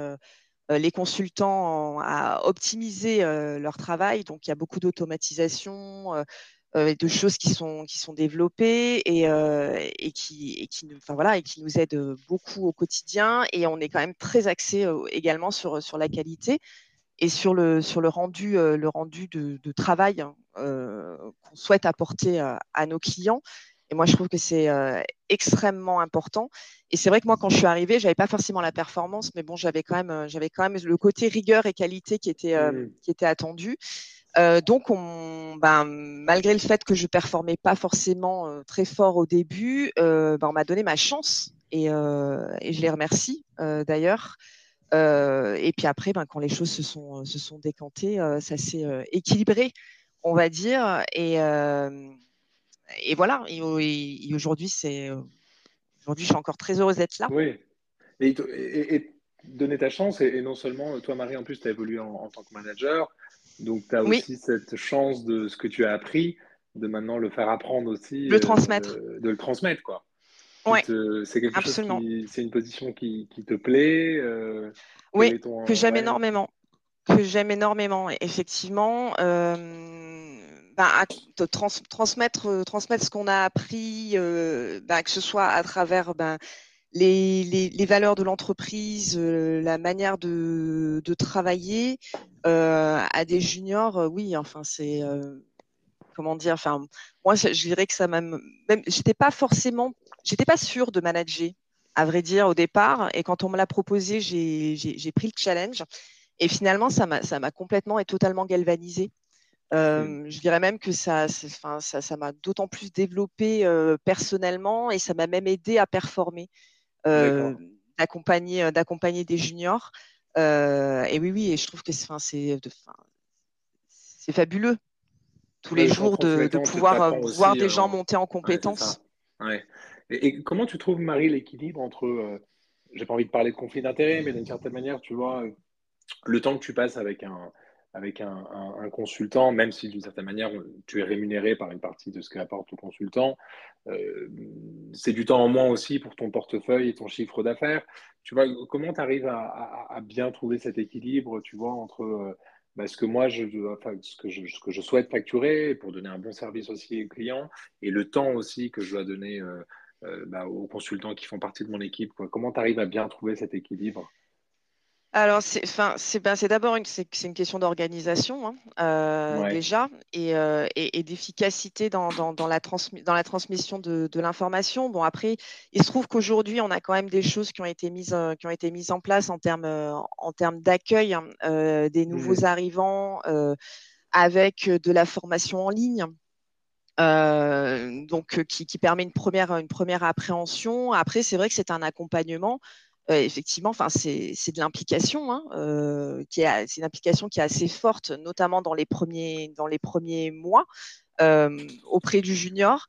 les consultants à optimiser leur travail. Donc, il y a beaucoup d'automatisation et de choses qui sont, qui sont développées et, et, qui, et, qui, enfin, voilà, et qui nous aident beaucoup au quotidien. Et on est quand même très axé également sur, sur la qualité et sur le, sur le rendu, euh, le rendu de, de travail hein, euh, qu'on souhaite apporter à, nos clients. Et moi, je trouve que c'est euh, extrêmement important. Et c'est vrai que moi, quand je suis arrivée, j'avais pas forcément la performance, mais bon, j'avais quand même, j'avais quand même le côté rigueur et qualité qui était, mmh. qui était attendu. Euh, donc, on, ben, malgré le fait que je performais pas forcément très fort au début, ben, on m'a donné ma chance et, je les remercie d'ailleurs. Euh, et puis après, ben, quand les choses se sont, se décantées, euh, ça s'est euh, équilibré, on va dire. Et, voilà. Et, aujourd'hui, c'est aujourd'hui, je suis encore très heureuse d'être là. Oui. Et, donner ta chance, et, non seulement toi, Marie, en plus, tu as évolué en, tant que manager, donc tu as aussi cette chance de ce que tu as appris de maintenant le faire apprendre aussi. Le transmettre. de le transmettre, quoi. Ouais, c'est quelque Absolument. chose c'est une position qui, qui te plaît. oui, que j'aime énormément. Que j'aime énormément, effectivement. Ben, transmettre, transmettre ce qu'on a appris, ben, que ce soit à travers ben, les, les, valeurs de l'entreprise, euh, la manière de, de travailler euh, à des juniors, euh, oui, enfin c'est comment dire, enfin moi je, dirais que ça m'a même, j'étais pas forcément, j'étais pas sûre de manager, à vrai dire au départ, et quand on me l'a proposé, j'ai pris le challenge, et finalement ça m'a ça m'a complètement et totalement galvanisé. Euh, je dirais même que ça, enfin, ça, ça m'a d'autant plus développé personnellement et ça m'a même aidé à performer. Euh, d'accompagner euh, d'accompagner des juniors. Euh, et oui, oui, et je trouve que c'est c'est fabuleux. Tous les jours de, pouvoir voir des gens monter en compétences. et, comment tu trouves, Marie, l'équilibre entre, j'ai pas envie de parler de conflit d'intérêts, mais d'une certaine manière, tu vois, le temps que tu passes avec un, avec un, consultant, même si d'une certaine manière tu es rémunéré par une partie de ce qu'apporte le consultant, euh, c'est du temps en moins aussi pour ton portefeuille et ton chiffre d'affaires. Tu vois, comment tu arrives à, bien trouver cet équilibre, tu vois, entre euh, bah, ce que moi je, je, ce que je souhaite facturer pour donner un bon service aussi aux clients et le temps aussi que je dois donner euh, bah, aux consultants qui font partie de mon équipe. Comment tu arrives à bien trouver cet équilibre? Alors, c'est, enfin, c'est, ben, c'est d'abord une, question d'organisation hein, euh, déjà euh, et, et, d'efficacité dans, dans, dans, la dans la transmission de, de, l'information. Bon, après, il se trouve qu'aujourd'hui, on a quand même des choses qui ont été mises, euh, qui ont été mises en place en termes, en termes d'accueil hein, des nouveaux arrivants avec de la formation en ligne. donc, qui, qui, permet une première, une première appréhension. Après, c'est vrai que c'est un accompagnement effectivement, enfin, c'est de l'implication, hein, euh, qui est, c'est une implication qui est assez forte, notamment dans les premiers, dans les premiers mois euh, auprès du junior.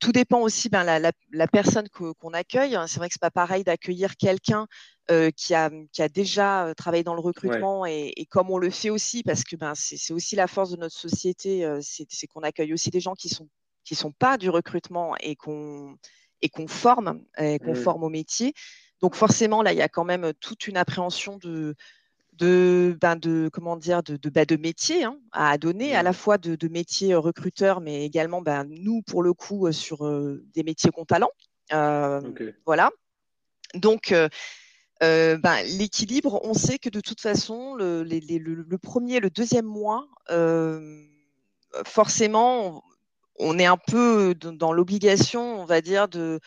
tout dépend aussi ben, la, la, personne qu'on accueille. Hein. C'est vrai que c'est pas pareil d'accueillir quelqu'un qui, a, qui a déjà travaillé dans le recrutement et, et, comme on le fait aussi, parce que ben, c'est aussi la force de notre société, c'est qu'on accueille aussi des gens qui sont qui sont pas du recrutement et qu'on et qu'on forme, et qu'on mmh. forme au métier. Donc forcément, là, il y a quand même toute une appréhension de, de, ben de comment dire, de, de, ben de métier hein, à donner, à la fois de, de métiers recruteurs, mais également ben, nous, pour le coup, sur des métiers qu'on talent. Voilà. Donc, ben, l'équilibre, on sait que de toute façon, le, le, le premier, le deuxième mois, forcément, on est un peu dans l'obligation, on va dire, de,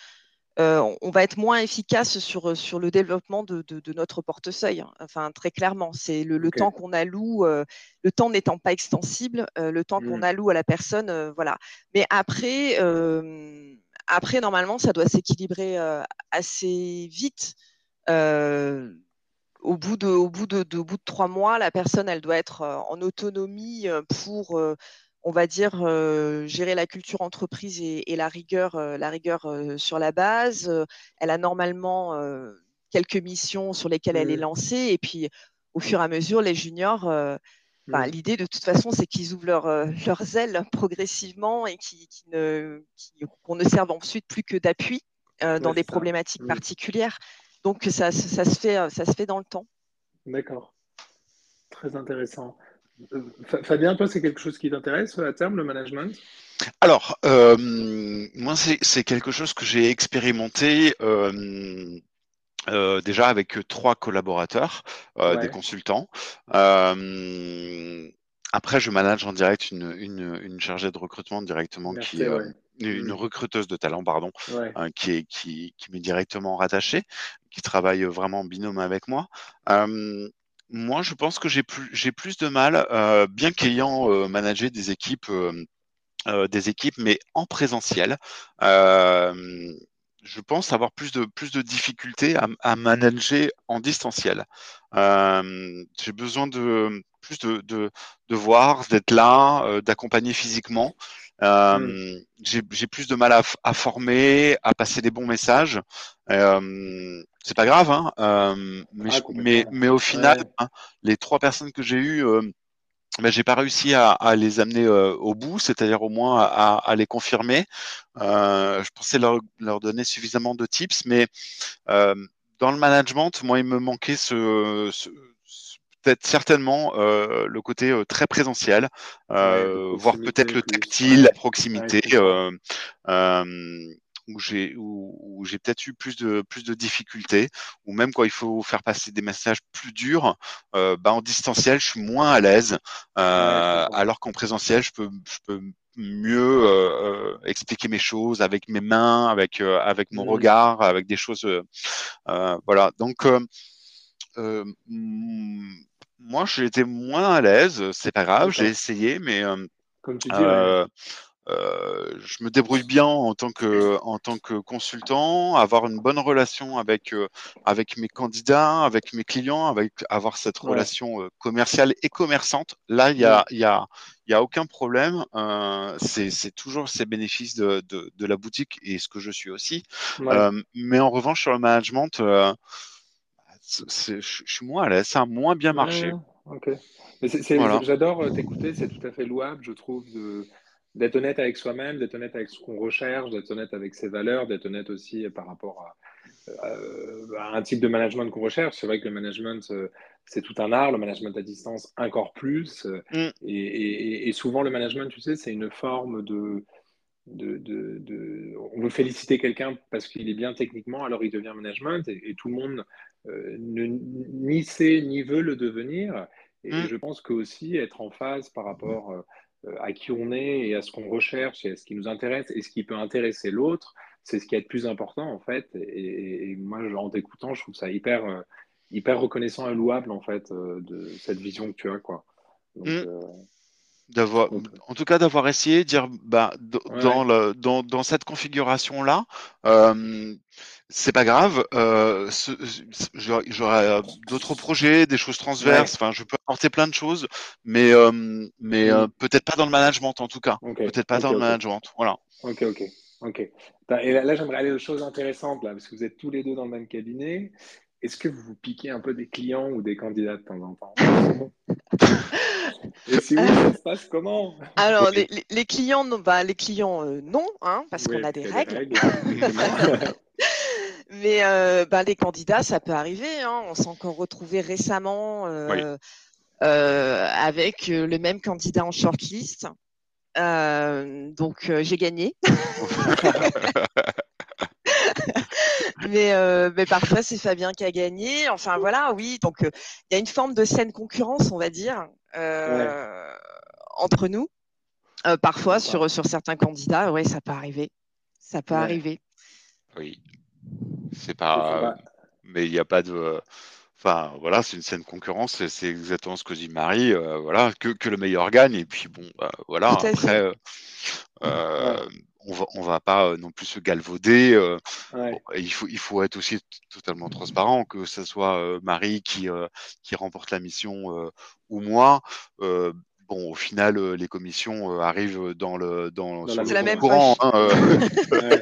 euh, on va être moins efficace sur, sur le développement de, notre portefeuille. Hein. Enfin, très clairement, c'est le, temps qu'on alloue, euh, le temps n'étant pas extensible, euh, le temps qu'on mmh. alloue à la personne, voilà. Mais après, après, normalement, ça doit s'équilibrer assez vite. au bout de, au bout de, bout de trois mois, la personne, elle doit être en autonomie pour on va dire, euh, gérer la culture entreprise et, la rigueur, euh, la rigueur euh, sur la base. elle a normalement quelques missions sur lesquelles elle est lancée. Et puis, au fur et à mesure, les juniors, l'idée de toute façon, c'est qu'ils ouvrent leurs ailes progressivement et qu'on ne serve ensuite plus que d'appui dans des problématiques particulières. Donc, ça, ça, se fait, ça se fait dans le temps. D'accord. Très intéressant. Fabien, toi, c'est quelque chose qui t'intéresse à terme, le management? Alors, euh, moi, c'est quelque chose que j'ai expérimenté euh, euh, déjà avec trois collaborateurs, des consultants. après, je manage en direct une, une, chargée de recrutement directement qui une mmh. recruteuse de talent, pardon, qui est qui, qui m'est directement rattachée, qui travaille vraiment en binôme avec moi. Moi, je pense que j'ai plus, de mal, euh, bien qu'ayant euh, managé des équipes, euh, des équipes, mais en présentiel. je pense avoir plus de plus de difficultés à, à manager en distanciel. j'ai besoin de plus de, de, de voir, d'être là, d'accompagner physiquement. Mmh. J'ai plus de mal à, à, former, à passer des bons messages c'est pas grave, hein, euh, mais, ah, mais, mais, au final, hein, les trois personnes que j'ai eues, euh, ben, j'ai pas réussi à, les amener au bout, c'est-à-dire au moins à, les confirmer. je pensais leur, donner suffisamment de tips, mais dans le management, moi, il me manquait ce, peut-être certainement le côté très présentiel, voire peut-être le tactile, la proximité où j'ai où, j'ai peut-être eu plus de plus de difficultés ou même quand il faut faire passer des messages plus durs euh, bah, en distanciel je suis moins à l'aise euh, alors qu'en présentiel je peux je peux mieux euh, expliquer mes choses avec mes mains avec avec mon mmh. regard avec des choses voilà. Donc moi j'ai été moins à l'aise c'est pas grave j'ai essayé mais comme tu dis, euh, je me débrouille bien en tant que en tant que consultant, avoir une bonne relation avec euh, avec mes candidats, avec mes clients, avec avoir cette relation euh, commerciale et commerçante. Là, il y a il y a il y a aucun problème. c'est toujours ces bénéfices de, de, de, la boutique et ce que je suis aussi. mais en revanche, sur le management, je suis moins à l'aise. Ça a moins bien marché. Ok. J'adore t'écouter, c'est tout à fait louable, je trouve, de, d'être honnête avec soi-même, d'être honnête avec ce qu'on recherche, d'être honnête avec ses valeurs, d'être honnête aussi par rapport à, un type de management qu'on recherche. C'est vrai que le management, euh, c'est tout un art, le management à distance encore plus. Mm. Et, souvent, le management, tu sais, c'est une forme de, de, On veut féliciter quelqu'un parce qu'il est bien techniquement, alors il devient management, et, tout le monde euh, ne, ni sait ni veut le devenir. Et mm. je pense que aussi être en phase par rapport... Euh, euh, à qui on est et à ce qu'on recherche et à ce qui nous intéresse et ce qui peut intéresser l'autre, c'est ce qui est le plus important en fait. Et, moi, en t'écoutant, je trouve ça hyper, euh, hyper reconnaissant et louable en fait euh, de cette vision que tu as quoi. Mm. d'avoir, en tout cas d'avoir essayé de dire bah, dans, le, dans, dans, cette configuration là c'est pas grave. Euh, J'aurai euh, d'autres projets, des choses transverses. Enfin, je peux apporter plein de choses, mais euh, mais euh, peut-être pas dans le management en tout cas. Peut-être pas dans le management. Voilà. Ok, ok, ok. Et là, j'aimerais aller aux choses intéressantes là, parce que vous êtes tous les deux dans le même cabinet. Est-ce que vous vous piquez un peu des clients ou des candidats de temps en temps? Et si oui, ça se passe comment? Alors, les, les, clients, non, bah, les clients, non, hein, parce qu'on a des règles. Mais euh, ben, les candidats, ça peut arriver. Hein. On s'est encore retrouvé récemment euh, euh, avec le même candidat en shortlist. donc j'ai gagné. mais, mais parfois c'est Fabien qui a gagné. Enfin voilà, oui. Donc il y a une forme de saine concurrence, on va dire, entre nous. parfois sur, sur certains candidats, oui, ça peut arriver. Ça peut arriver. Oui. C'est pas. Mais il n'y a pas de. Enfin, voilà, c'est une scène concurrence, c'est exactement ce que dit Marie, euh, voilà, que, que, le meilleur gagne, et puis bon, bah, voilà, après, euh, euh, on va, on va pas non plus se galvauder. il, faut, il faut être aussi totalement transparent, que ce soit Marie qui, qui remporte la mission ou moi bon, au final, euh, les commissions euh, arrivent dans le dans, la même courant. Hein, euh.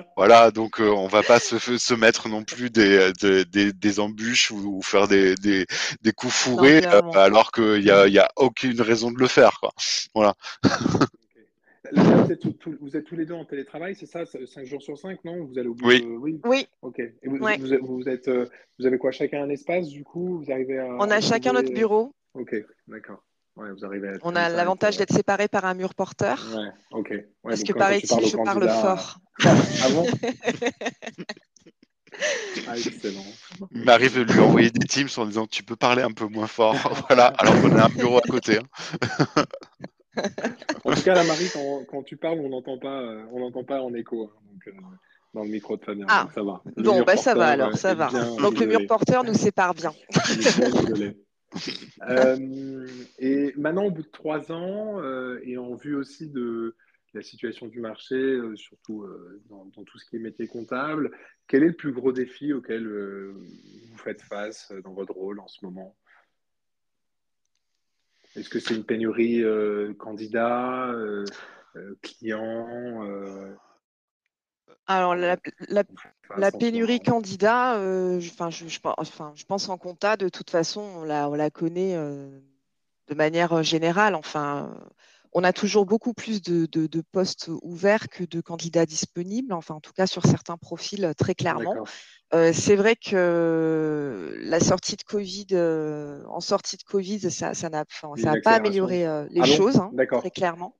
voilà, donc on va pas se, se mettre non plus des, des, des, embûches ou, faire des, des, des coups fourrés alors qu'il n'y a, y a aucune raison de le faire. Quoi. Voilà. vous, êtes vous, êtes tous les deux en télétravail, c'est ça? 5 jours sur 5, non? Vous allez au oui. oui? oui. Ok. Et vous, vous, êtes, vous avez quoi? Chacun un espace, du coup? Vous arrivez à, On a chacun notre bureau. Ok, d'accord on a l'avantage d'être séparés par un mur porteur. Ouais, ok. Parce que paraît-il, je parle fort. Ah, bon ah, excellent. Il m'arrive de lui envoyer des teams en disant tu peux parler un peu moins fort. voilà, alors qu'on a un bureau à côté. Hein. en tout cas, la Marie, quand, tu parles, on n'entend pas, euh, on n'entend pas en écho. Hein, donc, euh, dans le micro de Fabien. Ah, ça va. bon, bah, ça va alors, ça va. donc le mur porteur nous sépare bien. désolé. Euh, et maintenant, au bout de trois ans, euh, et en vue aussi de la situation du marché, euh, surtout dans, tout ce qui est métier comptable, quel est le plus gros défi auquel vous faites face dans votre rôle en ce moment? Est-ce que c'est une pénurie candidat, client alors, la, pénurie candidat, euh, je, je, pense en compta, de toute façon, on la, connaît euh, de manière générale. Enfin, on a toujours beaucoup plus de, postes ouverts que de candidats disponibles, enfin en tout cas sur certains profils très clairement. Euh, c'est vrai que la sortie de Covid, euh, en sortie de Covid, ça, n'a pas amélioré euh, les ah choses, hein, très clairement.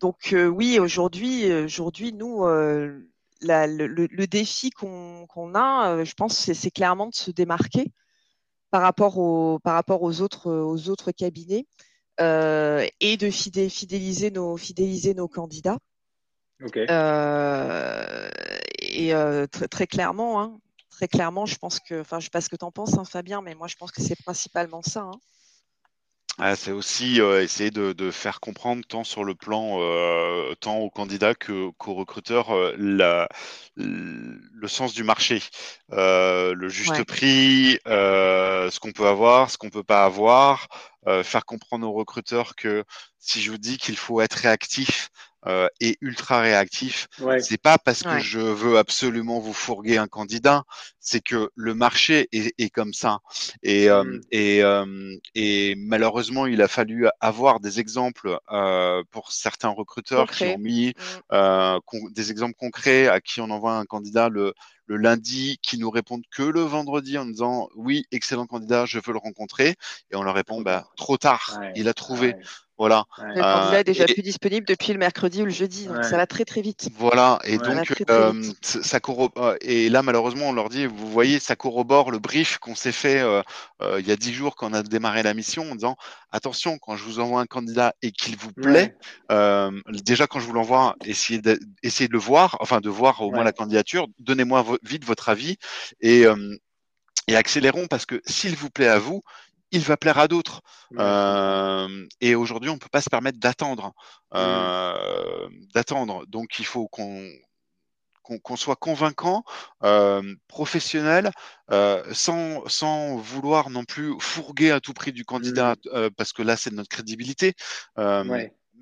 Donc oui, aujourd'hui, aujourd'hui, nous, le, défi qu'on a, je pense, c'est clairement de se démarquer par rapport, par rapport aux, autres, aux autres cabinets et de fidéliser nos, fidéliser nos candidats. Euh, et euh, très, clairement, hein, très clairement, je pense que, enfin, je sais pas ce que tu en penses, hein, Fabien, mais moi, je pense que c'est principalement ça. Hein. Ah, c'est aussi euh, essayer de, faire comprendre tant sur le plan, tant aux candidats qu'aux recruteurs, la, le sens du marché, le juste prix, ce qu'on peut avoir, ce qu'on peut pas avoir, faire comprendre aux recruteurs que si je vous dis qu'il faut être réactif euh, et ultra réactif. C'est pas parce que je veux absolument vous fourguer un candidat, c'est que le marché est, est comme ça. Et, euh, mmh. et, euh, et, malheureusement, il a fallu avoir des exemples euh, pour certains recruteurs qui ont mis mmh. des exemples concrets à qui on envoie un candidat le, le lundi qui nous répondent que le vendredi en disant oui, excellent candidat, je veux le rencontrer. Et on leur répond bah, trop tard, il a trouvé. Voilà. Le candidat est euh, déjà plus disponible depuis le mercredi ou le jeudi, donc ça va très très vite. Voilà, et donc euh, ça euh, et là malheureusement on leur dit, vous voyez, ça corrobore le brief qu'on s'est fait il y a dix jours quand on a démarré la mission en disant attention quand je vous envoie un candidat et qu'il vous plaît, déjà quand je vous l'envoie, essayez de, essayez de le voir, enfin de voir au moins la candidature, donnez-moi vite votre avis et et accélérons parce que s'il vous plaît à vous, il va plaire à d'autres. Euh, et aujourd'hui, on ne peut pas se permettre d'attendre. Mmh. Euh, d'attendre. Donc, il faut qu'on qu'on soit convaincant, euh, professionnel, sans, sans, vouloir non plus fourguer à tout prix du candidat, mmh. parce que là, c'est notre crédibilité.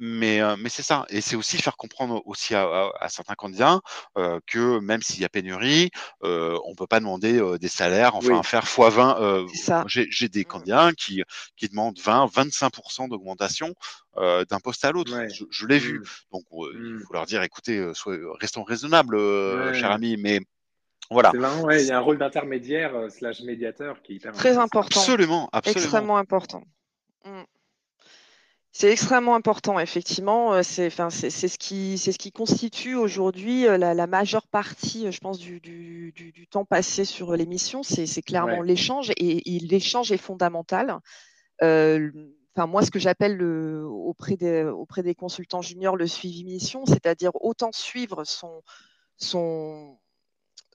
Mais, euh, mais c'est ça. Et c'est aussi faire comprendre aussi à, certains candidats euh, que même s'il y a pénurie, euh, on ne peut pas demander des salaires, enfin faire x20. J'ai des mmh. candidats qui, qui demandent 20, 25% d'augmentation d'un poste à l'autre. Je, l'ai vu. Mmh. Donc il mmh. faut leur dire, écoutez, restons raisonnables, cher ami, mais voilà. il y a un rôle d'intermédiaire slash médiateur qui est hyper Très important. Absolument, absolument. Extrêmement important. C'est extrêmement important, effectivement. Euh, c'est ce, qui, ce qui constitue aujourd'hui euh, la, majeure partie, euh, je pense, du, temps passé sur l'émission. C'est clairement l'échange et, l'échange est fondamental. enfin, moi, ce que j'appelle auprès des, auprès des consultants juniors le suivi mission, c'est-à-dire autant suivre son, son,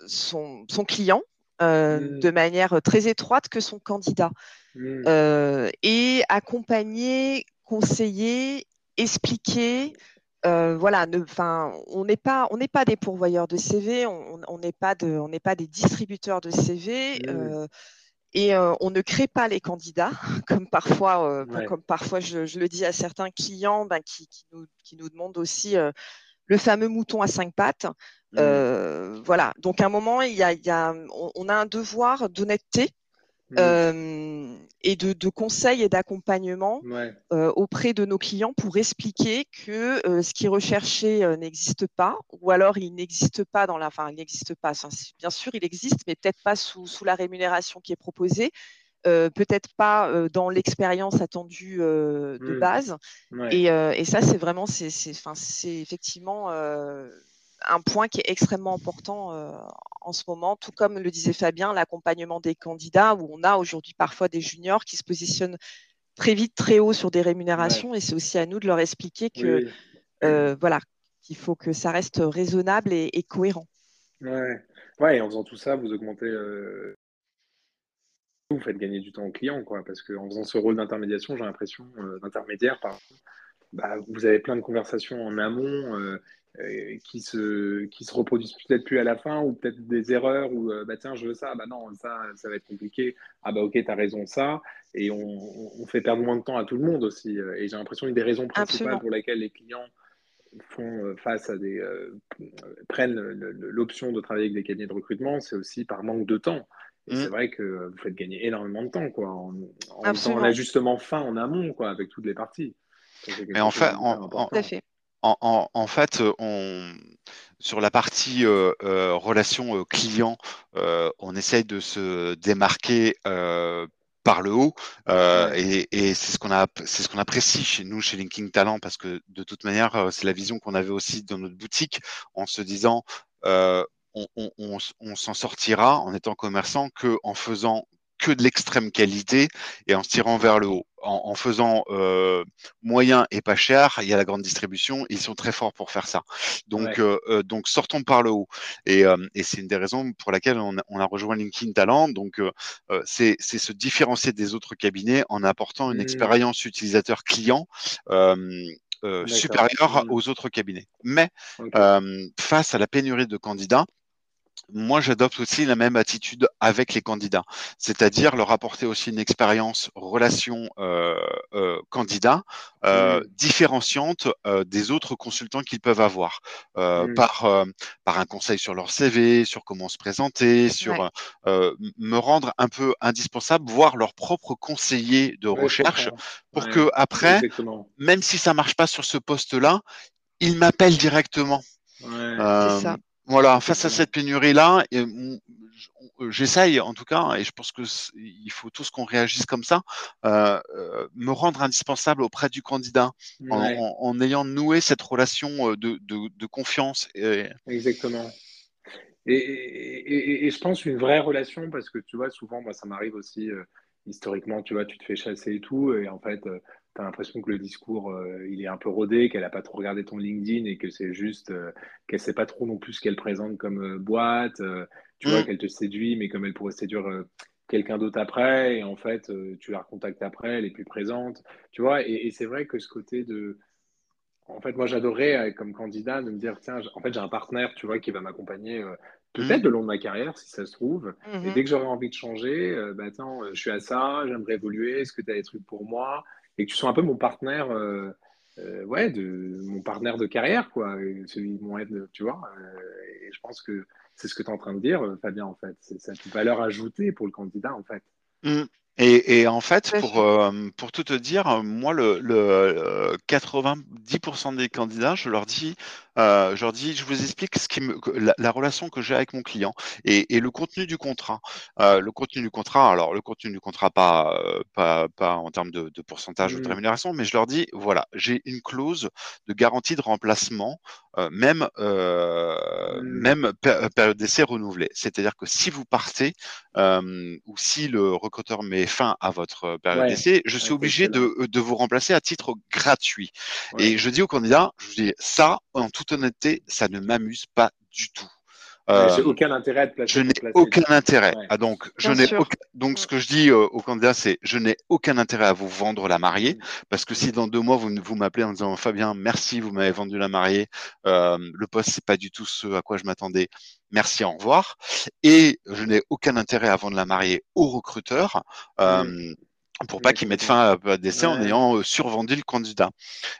son, client mmh. de manière très étroite que son candidat. Mmh. et accompagner conseiller, expliquer. Euh, voilà, on n'est pas, on n'est pas des pourvoyeurs de CV, on n'est pas de, on n'est pas des distributeurs de CV. Euh, et euh, on ne crée pas les candidats, comme parfois, comme parfois je, le dis à certains clients ben, qui, nous, qui, nous, demandent aussi le fameux mouton à cinq pattes. Mmh. voilà. Donc à un moment, il y a, on, a un devoir d'honnêteté Mmh. Euh, et de, de, conseils et d'accompagnement euh, auprès de nos clients pour expliquer que euh, ce qui est recherché n'existe pas, ou alors il n'existe pas dans la, enfin il n'existe pas. bien sûr, il existe, mais peut-être pas sous, sous, la rémunération qui est proposée. peut-être pas dans l'expérience attendue de mmh. base. Et, et, ça, c'est vraiment, c'est, c'est effectivement un point qui est extrêmement important euh, en ce moment, tout comme le disait Fabien, l'accompagnement des candidats, où on a aujourd'hui parfois des juniors qui se positionnent très vite, très haut sur des rémunérations, et c'est aussi à nous de leur expliquer que euh, voilà, qu'il faut que ça reste raisonnable et, cohérent. Ouais. ouais, et en faisant tout ça, vous augmentez euh, vous faites gagner du temps aux clients, quoi, parce qu'en faisant ce rôle d'intermédiation, j'ai l'impression, d'intermédiaire, bah, vous avez plein de conversations en amont euh, qui se qui se reproduisent peut-être plus à la fin ou peut-être des erreurs ou euh, bah tiens je veux ça bah non ça ça va être compliqué. Ah bah ok tu as raison ça. Et on, on, fait perdre moins de temps à tout le monde aussi. Euh, et j'ai l'impression une des raisons principales pour lesquelles les clients font face à des prennent l'option de travailler avec des cabinets de recrutement c'est aussi par manque de temps. Et c'est mm. vrai que vous faites gagner énormément de temps, quoi, en, en, ajustement fin en amont, quoi, avec toutes les parties. Mais en fait, en, en, fait, on, sur la partie euh, euh, relation euh, client, on essaye de se démarquer par le haut et, et c'est ce qu'on a c'est ce qu'on apprécie chez nous chez Linking Talent parce que de toute manière c'est la vision qu'on avait aussi dans notre boutique en se disant on, on, on, on s'en sortira en étant commerçant que en faisant que de l'extrême qualité et en se tirant vers le haut. En, faisant euh, moyen et pas cher, il y a la grande distribution, ils sont très forts pour faire ça. Donc, euh, euh, donc sortons par le haut. Et, et c'est une des raisons pour laquelle on, on a rejoint LinkedIn Talent. Donc, c'est se différencier des autres cabinets en apportant une mmh. expérience utilisateur client. supérieure mmh. aux autres cabinets. Mais face à la pénurie de candidats, moi, j'adopte aussi la même attitude avec les candidats, c'est-à-dire leur apporter aussi une expérience relation euh, euh, candidat euh, mmh. différenciante euh, des autres consultants qu'ils peuvent avoir mmh. par euh, par un conseil sur leur CV, sur comment se présenter, sur me rendre un peu indispensable, voire leur propre conseiller de recherche, pour que après, même si ça marche pas sur ce poste-là, ils m'appellent directement. Ouais. C'est ça. Voilà, face à cette pénurie-là, euh, j'essaye en tout cas, et je pense que il faut tous qu'on réagisse comme ça, euh, euh, me rendre indispensable auprès du candidat en, ayant noué cette relation de, de, confiance. Exactement. Et, et, je pense une vraie relation, parce que tu vois, souvent, moi, ça m'arrive aussi, historiquement, tu vois, tu te fais chasser et tout, et en fait, tu as l'impression que le discours, euh, il est un peu rodé, qu'elle n'a pas trop regardé ton LinkedIn et que c'est juste euh, qu'elle ne sait pas trop non plus ce qu'elle présente comme euh, boîte. tu vois, mm. qu'elle te séduit, mais comme elle pourrait séduire quelqu'un d'autre après, et en fait, tu la recontactes après, elle est plus présente. Tu vois, et, c'est vrai que ce côté de. En fait, moi, j'adorais, comme candidat, de me dire tiens, en fait, j'ai un partenaire, tu vois, qui va m'accompagner. Peut-être mm. le long de ma carrière, si ça se trouve. Et mm-hmm. dès que j'aurai envie de changer, bah, attends, je suis à ça, j'aimerais évoluer, est-ce que tu as des trucs pour moi? Et que tu sois un peu mon partenaire, euh, euh, ouais, de, mon partenaire de carrière, quoi, celui mon aide, tu vois. Euh, et je pense que c'est ce que tu es en train de dire, Fabien, en fait. C'est cette valeur ajoutée pour le candidat, en fait. Mmh. Et, et, en fait, pour, euh, pour tout te dire, moi, le, le 90% des candidats, je leur dis, euh, je leur dis, je vous explique ce qui me, la, la relation que j'ai avec mon client et, et, le contenu du contrat. Euh, le contenu du contrat, alors le contenu du contrat pas pas, pas en termes de, de pourcentage ou de mmh. rémunération, mais je leur dis, voilà, j'ai une clause de garantie de remplacement, euh, même euh. Même période d'essai renouvelée. C'est-à-dire que si vous partez ou si le recruteur met fin à votre période d'essai, je suis obligé de, de, vous remplacer à titre gratuit. Et je dis au candidat, je dis ça, en toute honnêteté, ça ne m'amuse pas du tout. Euh, aucun intérêt de placer. Je n'ai aucun intérêt. Ah, donc, je n'ai donc ce que je dis euh, au candidat, c'est je n'ai aucun intérêt à vous vendre la mariée, mm. parce que si dans deux mois vous, vous m'appelez en disant Fabien, merci, vous m'avez vendu la mariée, euh, le poste c'est pas du tout ce à quoi je m'attendais. Merci, au revoir. Et je n'ai aucun intérêt à vendre la mariée au recruteur. Euh, pour pas qu'ils mettent fin à d'essai en ayant euh, survendu le candidat.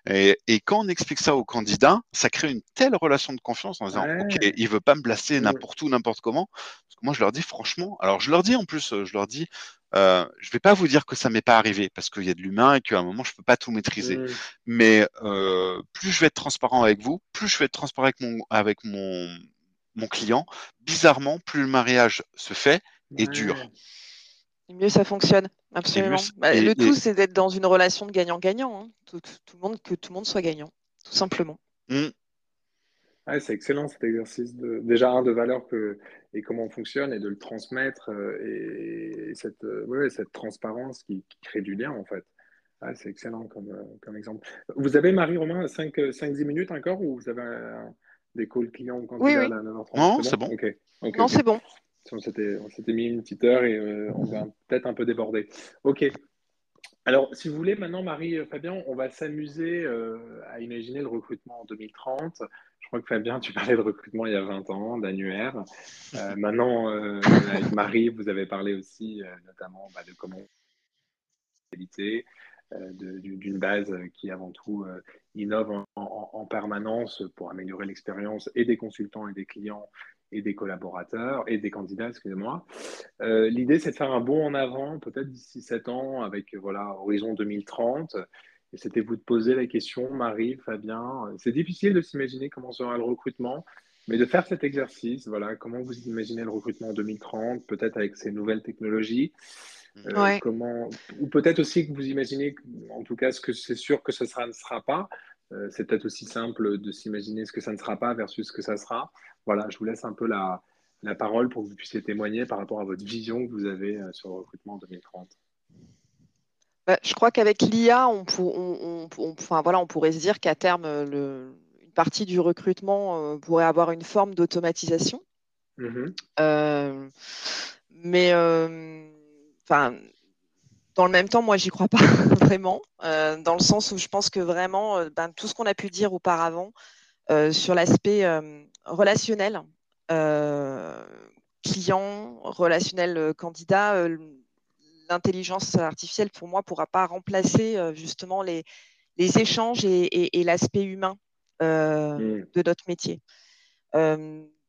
Et, et, quand on explique ça au candidat, ça crée une telle relation de confiance en disant ok, il veut pas me placer n'importe où, n'importe comment. Parce que moi, je leur dis franchement. Alors, je leur dis en plus, euh, je leur dis, euh, je vais pas vous dire que ça m'est pas arrivé parce qu'il y a de l'humain et qu'à un moment je peux pas tout maîtriser. Mais euh, plus je vais être transparent avec vous, plus je vais être transparent avec mon avec mon mon client. Bizarrement, plus le mariage se fait et dure mieux ça fonctionne, absolument. Bah, le tout, c'est d'être dans une relation de gagnant-gagnant. Hein. Tout, le monde, que tout le monde soit gagnant, tout simplement. Mmh. c'est excellent cet exercice de déjà un de valeur que et comment on fonctionne et de le transmettre euh, et, cette euh, cette transparence qui, crée du lien en fait. c'est excellent comme, euh, comme exemple. Vous avez Marie Romain 5-10 minutes encore ou vous avez des calls clients ou candidats oui, oui. Non, c'est bon. non, c'est bon. On s'était mis une petite heure et euh, on va peut-être un peu déborder. Ok. Alors, si vous voulez, maintenant, Marie, euh, Fabien, on va s'amuser euh, à imaginer le recrutement en 2030. Je crois que Fabien, tu parlais de recrutement il y a 20 ans, d'annuaire. maintenant, avec Marie, vous avez parlé aussi notamment bah, de comment d'une base qui avant tout innove en, permanence pour améliorer l'expérience et des consultants et des clients et des collaborateurs et des candidats, excusez-moi. L'idée, c'est de faire un bond en avant, peut-être d'ici 7 ans, avec voilà, horizon 2030. Et c'était vous de poser la question, Marie, Fabien. C'est difficile de s'imaginer comment sera le recrutement, mais de faire cet exercice, voilà, comment vous imaginez le recrutement en 2030, peut-être avec ces nouvelles technologies. Euh, comment, ou peut-être aussi que vous imaginez, en tout cas, ce que c'est sûr que ce sera, ne sera pas. Euh, c'est peut-être aussi simple de s'imaginer ce que ça ne sera pas versus ce que ça sera. Voilà, je vous laisse un peu la, la parole pour que vous puissiez témoigner par rapport à votre vision que vous avez euh, sur le recrutement en 2030. Bah, je crois qu'avec l'IA, on, enfin, voilà, on pourrait se dire qu'à terme, le, une partie du recrutement pourrait avoir une forme d'automatisation. Mm-hmm. mais enfin, dans le même temps, moi, j'y crois pas vraiment, euh, dans le sens où je pense que vraiment, euh, ben, tout ce qu'on a pu dire auparavant euh, sur l'aspect relationnel, client, relationnel candidat, l'intelligence artificielle, pour moi, pourra pas remplacer justement les, les échanges et, l'aspect humain mmh. de notre métier.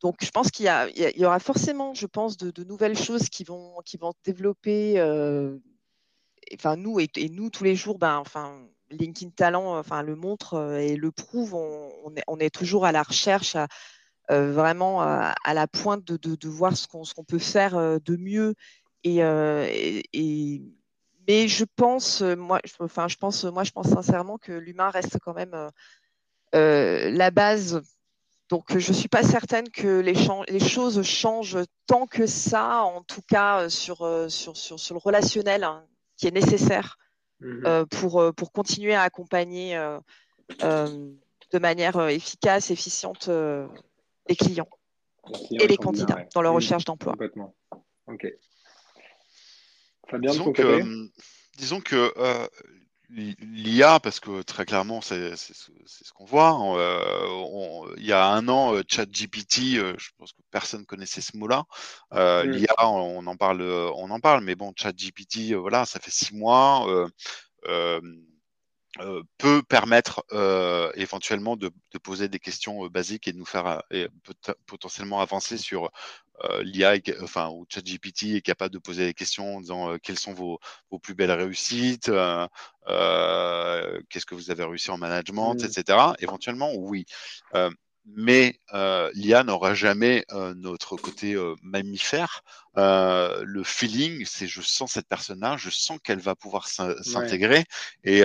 Donc, je pense qu'il y, aura forcément, je pense, de, nouvelles choses qui vont, qui vont développer. Euh, enfin, nous et, nous tous les jours, ben, enfin, LinkedIn Talent, enfin, le montre euh, et le prouve. On, est, toujours à la recherche, euh, vraiment à, la pointe de, voir ce qu'on peut faire de mieux. Et, mais je pense, moi, enfin, je pense, moi, je pense sincèrement que l'humain reste quand même la base donc, je ne suis pas certaine que les, choses changent tant que ça, en tout cas euh, euh, sur, sur, le relationnel hein, qui est nécessaire mhm. euh, pour, pour continuer à accompagner de manière efficace, efficiente les clients et les candidats dans leur recherche d'emploi. Complètement. OK. Fabien, disons, que, disons que l'IA, parce que très clairement, c'est ce qu'on voit. Euh, il y a un an, euh, ChatGPT, euh, je pense que personne connaissait ce mot-là. Euh, L'IA, on, en parle, on en parle, mais bon, ChatGPT, voilà, ça fait six mois. Peut permettre éventuellement de, poser des questions basiques et de nous faire potentiellement avancer sur l'IA, enfin, où ChatGPT est capable de poser des questions en disant quelles sont vos, vos, plus belles réussites, euh, qu'est-ce que vous avez réussi en management, mmh. etc. Éventuellement, oui. Euh, mais euh, l'IA n'aura jamais notre côté mammifère. le feeling, c'est je sens cette personne-là, je sens qu'elle va pouvoir s'intégrer. Et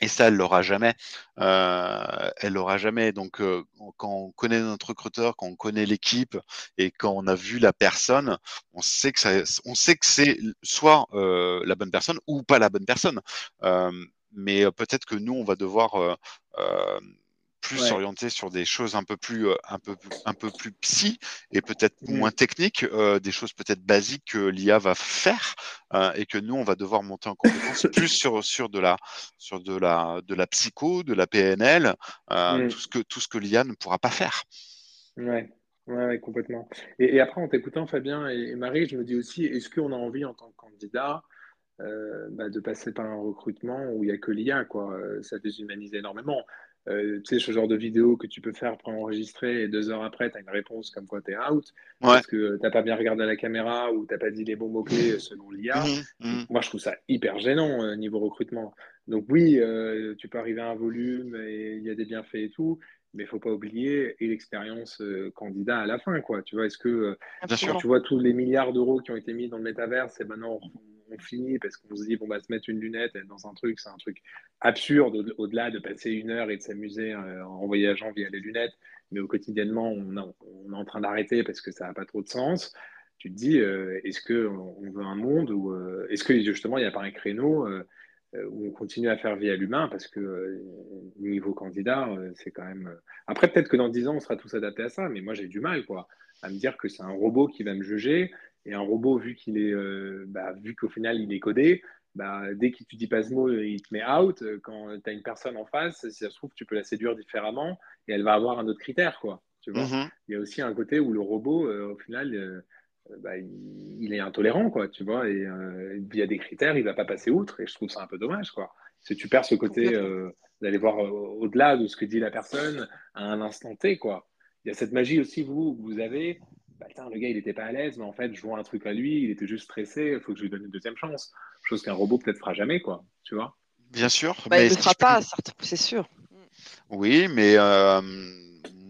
et ça, elle l'aura jamais. Euh, elle l'aura jamais. Donc, euh, quand on connaît notre recruteur, quand on connaît l'équipe et quand on a vu la personne, on sait que ça, on sait que c'est soit euh, la bonne personne ou pas la bonne personne. Euh, mais peut-être que nous, on va devoir plus s'orienter sur des choses un peu plus, euh, un peu, un peu plus psy et peut-être mmh. moins techniques, euh, des choses peut-être basiques que l'IA va faire euh, et que nous on va devoir monter en compétence plus sur, sur de la, sur de la, de la psycho, de la PNL, mmh. tout ce que, tout ce que l'IA ne pourra pas faire. Ouais. Ouais, complètement. Et, après, en t'écoutant, Fabien et, Marie, je me dis aussi, est-ce qu'on a envie en tant que candidat bah, de passer par un recrutement où il n'y a que l'IA, quoi? Ça déshumanise énormément. Euh, tu sais, ce genre de vidéo que tu peux faire enregistrer et deux heures après, tu as une réponse comme quoi tu es out parce que tu n'as pas bien regardé la caméra ou tu n'as pas dit les bons mots-clés selon l'IA. Mhm, mhm. Moi, je trouve ça hyper gênant euh, niveau recrutement. Donc, oui, euh, tu peux arriver à un volume et il y a des bienfaits et tout, mais il faut pas oublier et l'expérience candidat à la fin. Quoi. Tu vois, est-ce que tu vois tous les milliards d'euros qui ont été mis dans le métaverse et maintenant on finit parce qu'on se dit bon bah se mettre une lunette et être dans un truc, c'est un truc absurde au-delà de passer une heure et de s'amuser euh, en voyageant via les lunettes, mais au quotidiennement on, est en train d'arrêter parce que ça n'a pas trop de sens. Tu te dis euh, est-ce que on veut un monde où euh, est-ce que justement il n'y a pas un créneau où on continue à faire vie à l'humain? Parce que niveau candidat c'est quand même après peut-être que dans dix ans on sera tous adaptés à ça mais moi j'ai du mal quoi à me dire que c'est un robot qui va me juger et un robot, vu qu'il est, euh, bah, vu qu'au final il est codé, bah, dès que tu dis pas ce mot, il te met out. Quand tu as une personne en face, si ça se trouve, tu peux la séduire différemment et elle va avoir un autre critère, quoi. Tu vois? Mm-hmm. Il y a aussi un côté où le robot, euh, au final, euh, bah, il, est intolérant, quoi, tu vois, et il y a des critères, il va pas passer outre, et je trouve ça un peu dommage, quoi. Si tu perds ce côté d'aller voir au-delà de ce que dit la personne à un instant T, quoi. Il y a cette magie aussi, vous, vous avez, bah, le gars, il n'était pas à l'aise, mais en fait, je vois un truc à lui, il était juste stressé, il faut que je lui donne une deuxième chance. Chose qu'un robot peut-être fera jamais, quoi, tu vois. Bien sûr. Bah, mais il ne le fera pas, c'est sûr. Oui, mais euh,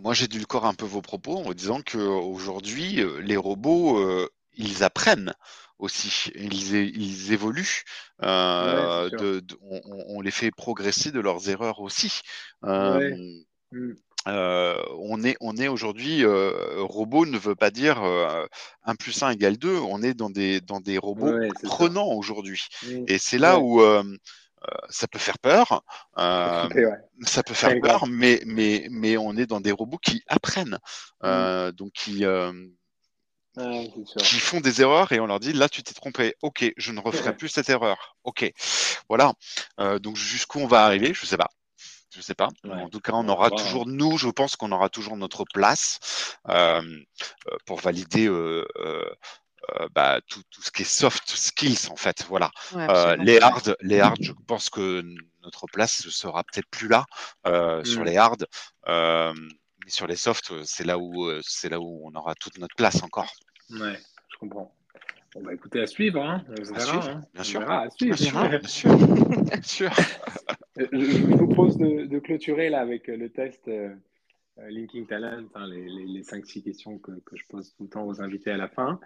moi j'ai dû le corps un peu vos propos en disant qu'aujourd'hui, euh, les robots, euh, ils apprennent aussi, ils, ils évoluent, on, les fait progresser de leurs erreurs aussi. Mm. on est, on est aujourd'hui, robot ne veut pas dire 1 plus 1 égale 2, on est dans des, dans des robots prenants aujourd'hui. Mm. Et c'est là où euh, ça peut faire peur, euh, ça peut faire peur, mais, mais, mais on est dans des robots qui apprennent, mm. euh, donc qui, qui font des erreurs et on leur dit là tu t'es trompé, ok, je ne referai plus cette erreur, ok, voilà. donc jusqu'où on va arriver, je sais pas. Je sais pas. En tout cas, on aura toujours nous. Je pense qu'on aura toujours notre place pour valider euh, bah, tout, ce qui est soft skills en fait. Voilà. Euh, les hard, les hard, je pense que notre place sera peut-être plus là euh, sur mm. les hard, mais sur les soft, c'est là où c'est là où on aura toute notre place encore. Ouais, je comprends. On va écouter à suivre, hein. on verra, hein. bien sûr. à suivre. Bien sûr, bien sûr. je vous propose de, clôturer là avec le test Linking Talent, hein, les, les, les 5-6 questions que, je pose tout le temps aux invités à la fin.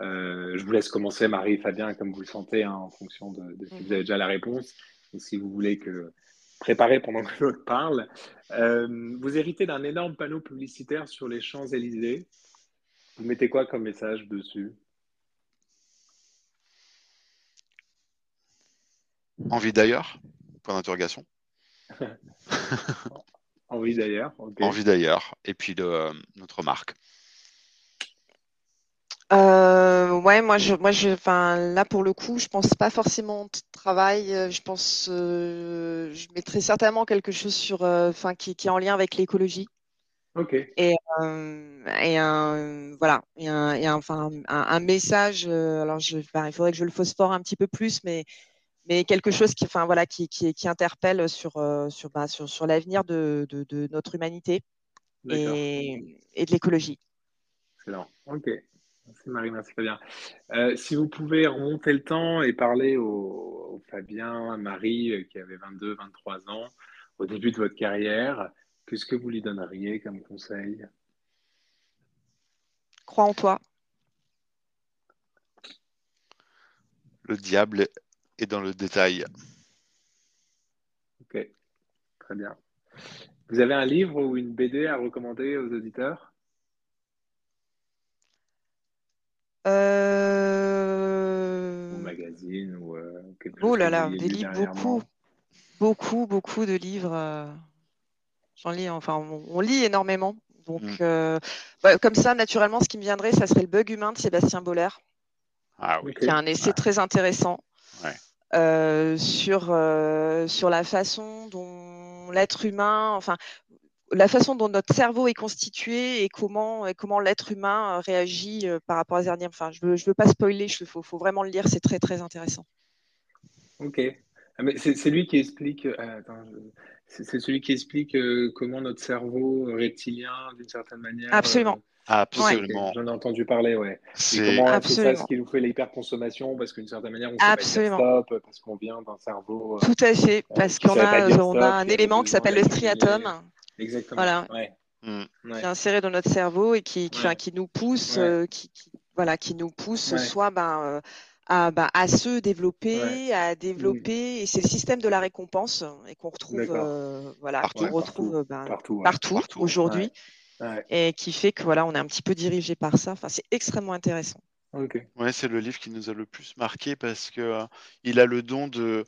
Euh, je vous laisse commencer, Marie Fabien, comme vous le sentez, hein, en fonction de, si vous avez déjà la réponse ou si vous voulez que préparer pendant que l'autre parle. Euh, vous héritez d'un énorme panneau publicitaire sur les Champs-Élysées. Vous mettez quoi comme message dessus? Envie d'ailleurs? Point d'interrogation. Envie d'ailleurs. Envie d'ailleurs. Et puis de euh, notre marque. Euh, ouais, moi, je, moi, je, enfin, là pour le coup, je pense pas forcément travail. Euh, je pense, euh, je mettrais certainement quelque chose sur, euh, enfin, qui, qui, est en lien avec l'écologie. Ok. Et, et un, voilà, et un, enfin, un, un, message. alors, je, il faudrait que je le phosphore un petit peu plus, mais, mais quelque chose qui, enfin, voilà, qui, qui, qui interpelle sur, sur, bah, sur, sur l'avenir de, de, de, notre humanité et, et de l'écologie. Excellent. Ok. Merci Marie, merci Fabien. Euh, si vous pouvez remonter le temps et parler au, Fabien, à Marie, euh, qui avait 22, 23 ans, au début de votre carrière, qu'est-ce que vous lui donneriez comme conseil? Crois en toi. Le diable est dans le détail. Ok, très bien. Vous avez un livre ou une BD à recommander aux auditeurs? Euh... Ou magazine ou euh, Oh là là, des livres beaucoup, beaucoup, beaucoup de livres. Euh, j'en lis, enfin, on, lit énormément. Donc, mm. euh, bah, comme ça, naturellement, ce qui me viendrait, ça serait le bug humain de Sébastien Boller. Ah, oui. Qui a un essai très intéressant sur, sur la façon dont l'être humain, enfin, la façon dont notre cerveau est constitué et comment, et comment l'être humain euh, réagit euh, par rapport à Zernium. Enfin, je ne veux, je veux pas spoiler, il faut, faut, vraiment le lire, c'est très très intéressant. Ok. Ah, c'est lui qui explique. Euh, c'est celui qui explique comment notre cerveau reptilien, d'une certaine manière. Absolument. Absolument. J'en ai entendu parler, ouais. C'est comment c'est ça ce qui nous fait l'hyperconsommation? Parce qu'une certaine manière on Absolument. Pas stop parce qu'on vient d'un cerveau. Tout à fait, parce qu'on a, on a un élément qui s'appelle le striatum. Exactement. Voilà. Mm. Qui est inséré dans notre cerveau et qui, qui, nous pousse, euh, qui, voilà, qui nous pousse soit ben, euh, à, ben, à, se développer, à développer. Mm. Et c'est le système de la récompense et qu'on retrouve, euh, voilà, qu'on retrouve partout, partout, aujourd'hui. Et qui fait que voilà, on est un petit peu dirigé par ça. Enfin, c'est extrêmement intéressant. Okay. Ouais, c'est le livre qui nous a le plus marqué parce que il a le don de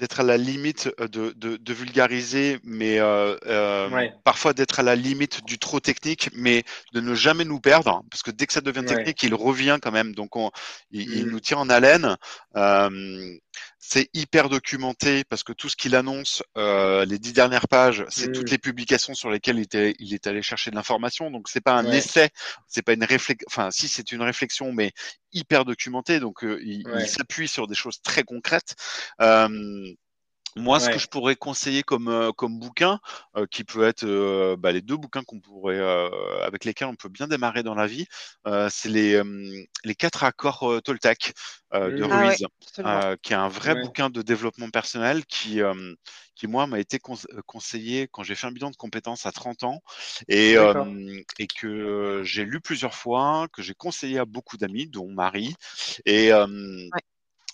d'être à la limite euh, de, de, vulgariser, mais euh, euh, parfois d'être à la limite du trop technique, mais de ne jamais nous perdre, parce que dès que ça devient technique, il revient quand même. Donc, on, il, mm. nous tient en haleine. C'est hyper documenté parce que tout ce qu'il annonce, euh, les dix dernières pages, c'est toutes mm. les publications sur lesquelles il, était, il est allé chercher de l'information. Donc c'est pas un essai, c'est pas une réflexion. Enfin, si c'est une réflexion, mais hyper documentée. Donc euh, il, s'appuie sur des choses très concrètes. Euh, moi, ce que je pourrais conseiller comme, euh, comme bouquin, euh, qui peut être euh, bah, les deux bouquins qu'on pourrait, avec lesquels on peut bien démarrer dans la vie, c'est les, les quatre accords Toltec de mmh. Ruiz, qui est un vrai bouquin de développement personnel qui, qui moi, m'a été conseillé quand j'ai fait un bilan de compétences à 30 ans et, et que j'ai lu plusieurs fois, que j'ai conseillé à beaucoup d'amis, dont Marie. Et,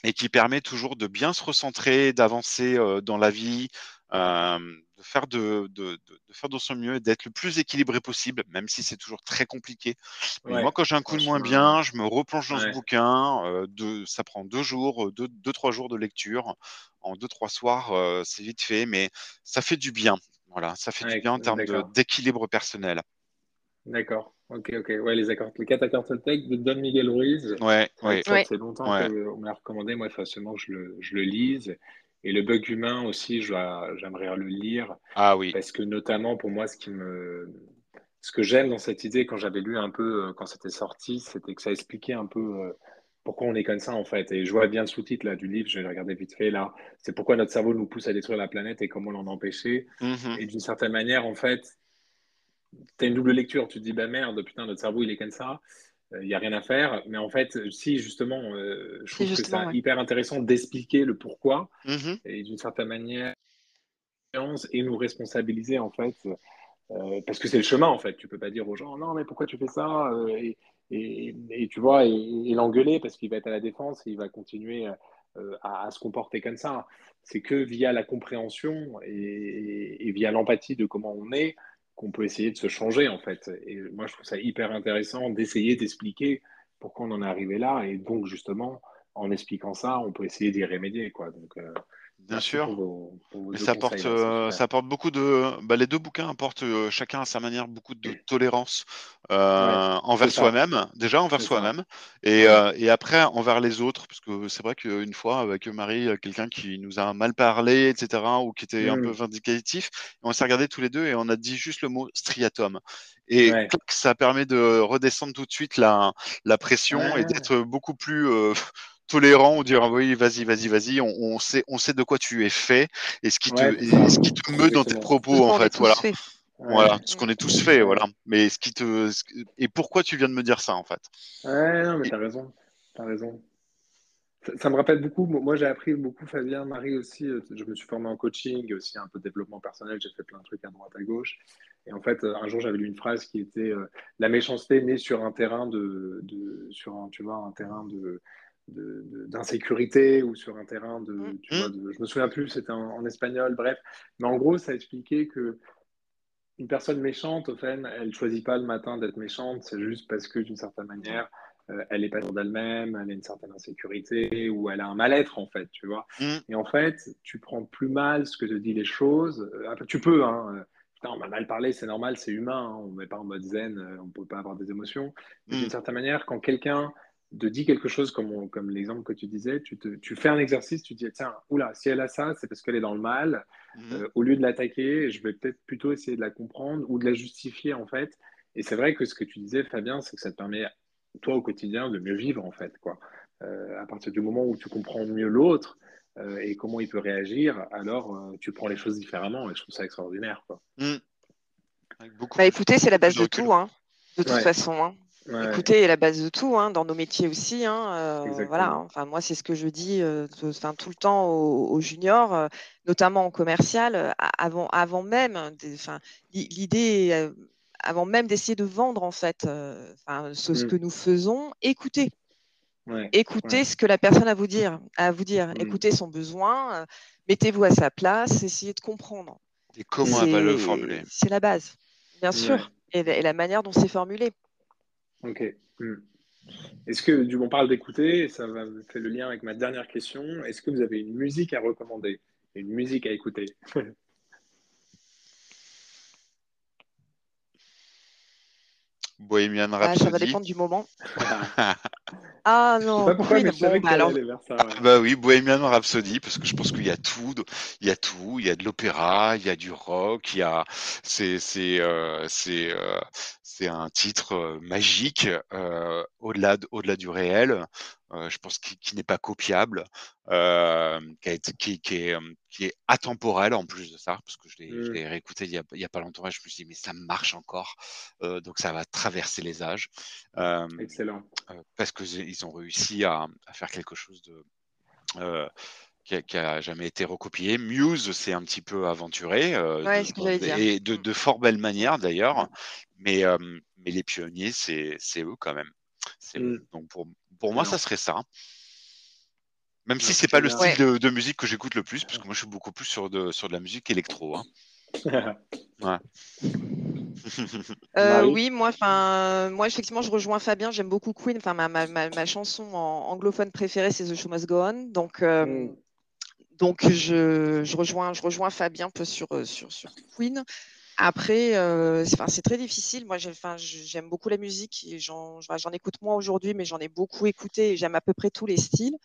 et qui permet toujours de bien se recentrer, d'avancer euh, dans la vie, euh, de, faire de, de, de, faire de son mieux, d'être le plus équilibré possible, même si c'est toujours très compliqué. moi, quand j'ai un coup de moins bien, je me replonge dans ce bouquin. Euh, de, ça prend deux jours, deux, deux, trois jours de lecture. En deux, trois soirs, c'est vite fait, mais ça fait du bien. Voilà, ça fait du bien en termes d'équilibre personnel. D'accord. Ok, ok. Ouais, les accords, les quatre accords Toltec de Don Miguel Ruiz. Ouais, ouais. Ça fait longtemps qu'on me l'a recommandé. Moi, facilement, je le, je le lise. Et le bug humain aussi, j'aimerais le lire. Ah oui. Parce que notamment, pour moi, ce qui me, ce que j'aime dans cette idée, quand j'avais lu un peu, euh, quand c'était sorti, c'était que ça expliquait un peu euh, pourquoi on est comme ça, en fait. Et je vois bien le sous-titre là du livre, je vais regarder vite fait là. C'est pourquoi notre cerveau nous pousse à détruire la planète et comment l'en empêcher. Mm-hmm. Et d'une certaine manière, en fait, as une double lecture, tu te dis, bah merde, putain, notre cerveau, il est comme ça, il euh, n'y a rien à faire. Mais en fait, si, justement, euh, je trouve que c'est hyper intéressant d'expliquer le pourquoi mm-hmm. et d'une certaine manière, et nous responsabiliser, en fait, euh, parce que c'est le chemin, en fait. Tu peux pas dire aux gens, non, mais pourquoi tu fais ça et, et, tu vois, et, l'engueuler parce qu'il va être à la défense et il va continuer à, se comporter comme ça. C'est que via la compréhension et, via l'empathie de comment on est, qu'on peut essayer de se changer en fait. Et moi, je trouve ça hyper intéressant d'essayer d'expliquer pourquoi on en est arrivé là. Et donc, justement, en expliquant ça, on peut essayer d'y remédier. Quoi. Euh, Bien sûr. ça apporte, euh, ça apporte beaucoup de. Bah, les deux bouquins apportent euh, chacun à sa manière beaucoup de tolérance euh, envers soi-même, déjà envers soi-même, et, et, après envers les autres, parce que c'est vrai qu'une fois avec Marie, quelqu'un qui nous a mal parlé, etc., ou qui était un peu mmh. vindicatif, on s'est regardé tous les deux et on a dit juste le mot striatum. Et ça permet de redescendre tout de suite la, la pression et d'être beaucoup plus tolérant ou dire oui vas-y vas-y vas-y on, sait on sait de quoi tu es fait et ce qui te ce qui te meut dans tes propos en fait voilà. voilà ce qu'on est tous fait voilà. Mais ce qui te et pourquoi tu viens de me dire ça en fait? Ouais non mais t'as raison. T'as raison. Ça, me rappelle beaucoup moi j'ai appris beaucoup Fabien Marie aussi euh, je me suis formé en coaching aussi un peu de développement personnel j'ai fait plein de trucs à droite à gauche. Et en fait un jour j'avais lu une phrase qui était euh, la méchanceté naît sur un terrain de, de sur un tu vois un terrain de d'insécurité ou sur un terrain de, mm. tu vois, de, je me souviens plus, c'était en, espagnol, bref. Mais en gros, ça expliquait que une personne méchante, au fait, elle choisit pas le matin d'être méchante, c'est juste parce que d'une certaine manière, euh, elle est pas sûre d'elle-même, elle a une certaine insécurité ou elle a un mal-être en fait, tu vois. Mm. Et en fait, tu prends plus mal ce que te disent les choses. Euh, tu peux, hein. Putain, on m'a mal parlé, c'est normal, c'est humain. Hein, on ne met pas en mode zen, euh, on ne peut pas avoir des émotions. Mais mm. d'une certaine manière, quand quelqu'un de dire quelque chose comme, comme l'exemple que tu disais, tu, te, tu fais un exercice, tu dis, tiens, oula, si elle a ça, c'est parce qu'elle est dans le mal. Mhm. Euh, au lieu de l'attaquer, je vais peut-être plutôt essayer de la comprendre ou de la justifier, en fait. Et c'est vrai que ce que tu disais, Fabien, c'est que ça te permet, toi, au quotidien, de mieux vivre, en fait. Quoi. Euh, à partir du moment où tu comprends mieux l'autre euh, et comment il peut réagir, alors tu prends les choses différemment. Et je trouve ça extraordinaire. Quoi. Bah, écoutez, c'est la base de tout, hein, de toute façon. Hein. Écoutez, est la base de tout, hein, dans nos métiers aussi. Hein, euh, voilà. Hein. Enfin, moi, c'est ce que je dis euh, tout le temps aux, juniors, euh, notamment en commercial, avant, avant même, l'idée, avant même d'essayer de vendre en fait, ce, mmh. que nous faisons, écoutez. écoutez ce que la personne a à vous dire, à vous dire. Mmh. Écoutez son besoin, mettez-vous à sa place, essayez de comprendre. Et comment elle va le formuler? C'est la base, bien sûr, et, la manière dont c'est formulé. Ok. Hmm. Est-ce que, du on parle d'écouter, ça va faire le lien avec ma dernière question. Est-ce que vous avez une musique à recommander? Une musique à écouter? Bohemian Rhapsody. Ah, ça va dépendre du moment. Ah non, je sais pas pourquoi, mais je savais bah, alors... vers ça. Ah, bah oui, Bohemian Rhapsody, parce que je pense qu'il y a tout, il y a tout, il y a de l'opéra, il y a du rock, il y a, c'est, c'est, euh, c'est, euh, c'est un titre euh, magique euh, au-delà, au-delà du réel. Euh, je pense qu'il, n'est pas copiable, euh, qui, qui, qui, est, qui est atemporel en plus de ça, parce que je l'ai, mmh. réécouté il y, a, pas longtemps et je me suis dit mais ça marche encore, donc ça va traverser les âges. Excellent. parce qu'ils ont réussi à, à, faire quelque chose de qui a, jamais été recopié. Muse s'est un petit peu aventuré, euh, de, et de, de, fort belle manière d'ailleurs, mais, euh, mais les pionniers, c'est eux quand même. Mm. Donc pour, pour moi, ça serait ça. Même si c'est pas le style de, de, musique que j'écoute le plus, parce que moi je suis beaucoup plus sur de, sur de la musique électro. Hein. ouais. euh, oui, moi, enfin, moi, effectivement, je rejoins Fabien. J'aime beaucoup Queen. Enfin, ma, ma, ma, chanson en anglophone préférée, c'est The Show Must Go On. Donc, euh, mm donc je, rejoins, je rejoins Fabien un peu sur, euh, sur, sur Queen. Après, euh, c'est très difficile. Moi, j'aime beaucoup la musique. J'en écoute moins aujourd'hui, mais j'en ai beaucoup écouté et j'aime à peu près tous les styles.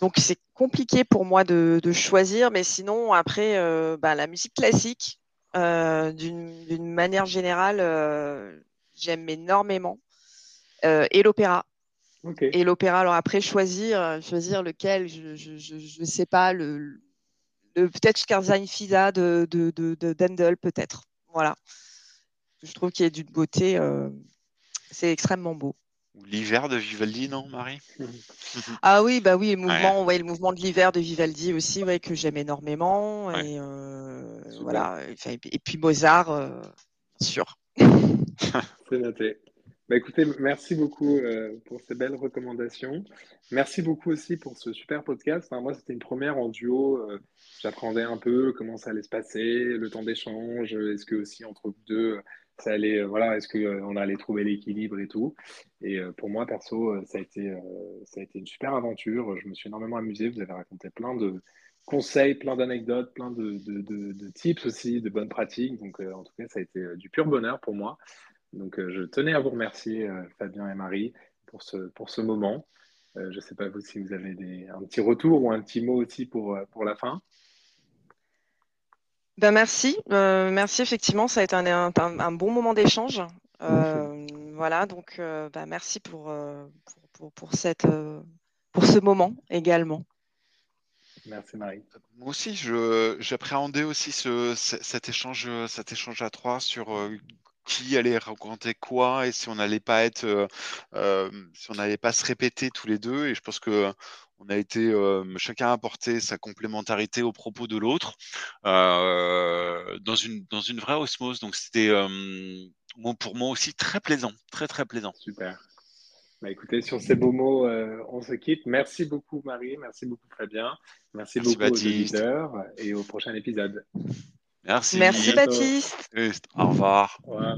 Donc, c'est compliqué pour moi de, choisir. Mais sinon, après, euh, bah, la musique classique, d'une manière générale, j'aime énormément. et l'opéra. Et l'opéra, alors après, choisir, euh, choisir lequel, je ne sais pas, le, peut-être Scherza Fida de, de, de, Dendel, peut-être. Voilà. Je trouve qu'il est d'une beauté, euh, c'est extrêmement beau. L'hiver de Vivaldi, non, Marie? Ah oui, bah oui, le mouvement, ouais. le mouvement de l'hiver de Vivaldi aussi, ouais, que j'aime énormément. Et euh, voilà. Et, puis Mozart, bien sûr. c'est noté. Bah, écoutez, merci beaucoup euh, pour ces belles recommandations. Merci beaucoup aussi pour ce super podcast. moi, c'était une première en duo. Euh, j'apprenais un peu comment ça allait se passer, le temps d'échange. Est-ce que aussi entre deux, ça allait, euh, voilà, est-ce qu'on allait trouver l'équilibre et tout. Et pour moi, perso, ça a été, ça a été une super aventure. Je me suis énormément amusé. Vous avez raconté plein de conseils, plein d'anecdotes, plein de, tips aussi, de bonnes pratiques. Donc, en tout cas, ça a été du pur bonheur pour moi. Donc, euh, je tenais à vous remercier, euh, Fabien et Marie, pour ce, pour ce moment. Euh, je ne sais pas vous si vous avez des, un petit retour ou un petit mot aussi pour, pour la fin. Ben merci, merci effectivement, ça a été un, un, bon moment d'échange. voilà, donc ben merci pour, pour, pour, cette, pour ce moment également. Merci Marie. Moi aussi, j'appréhendais aussi ce, cet, échange, cet échange à trois sur qui allait raconter quoi et si on n'allait pas être, euh, euh, si on n'allait pas se répéter tous les deux. Et je pense que on a été, euh, chacun a apporté sa complémentarité au propos de l'autre dans une dans une vraie osmose. Donc c'était pour moi aussi très plaisant, très très plaisant. Super. Bah, écoutez, sur ces beaux mots, on se quitte. Merci beaucoup Marie, merci beaucoup Fabien, merci, merci beaucoup aux auditeurs et au prochain épisode. Merci. Merci Baptiste. Au revoir. Au revoir.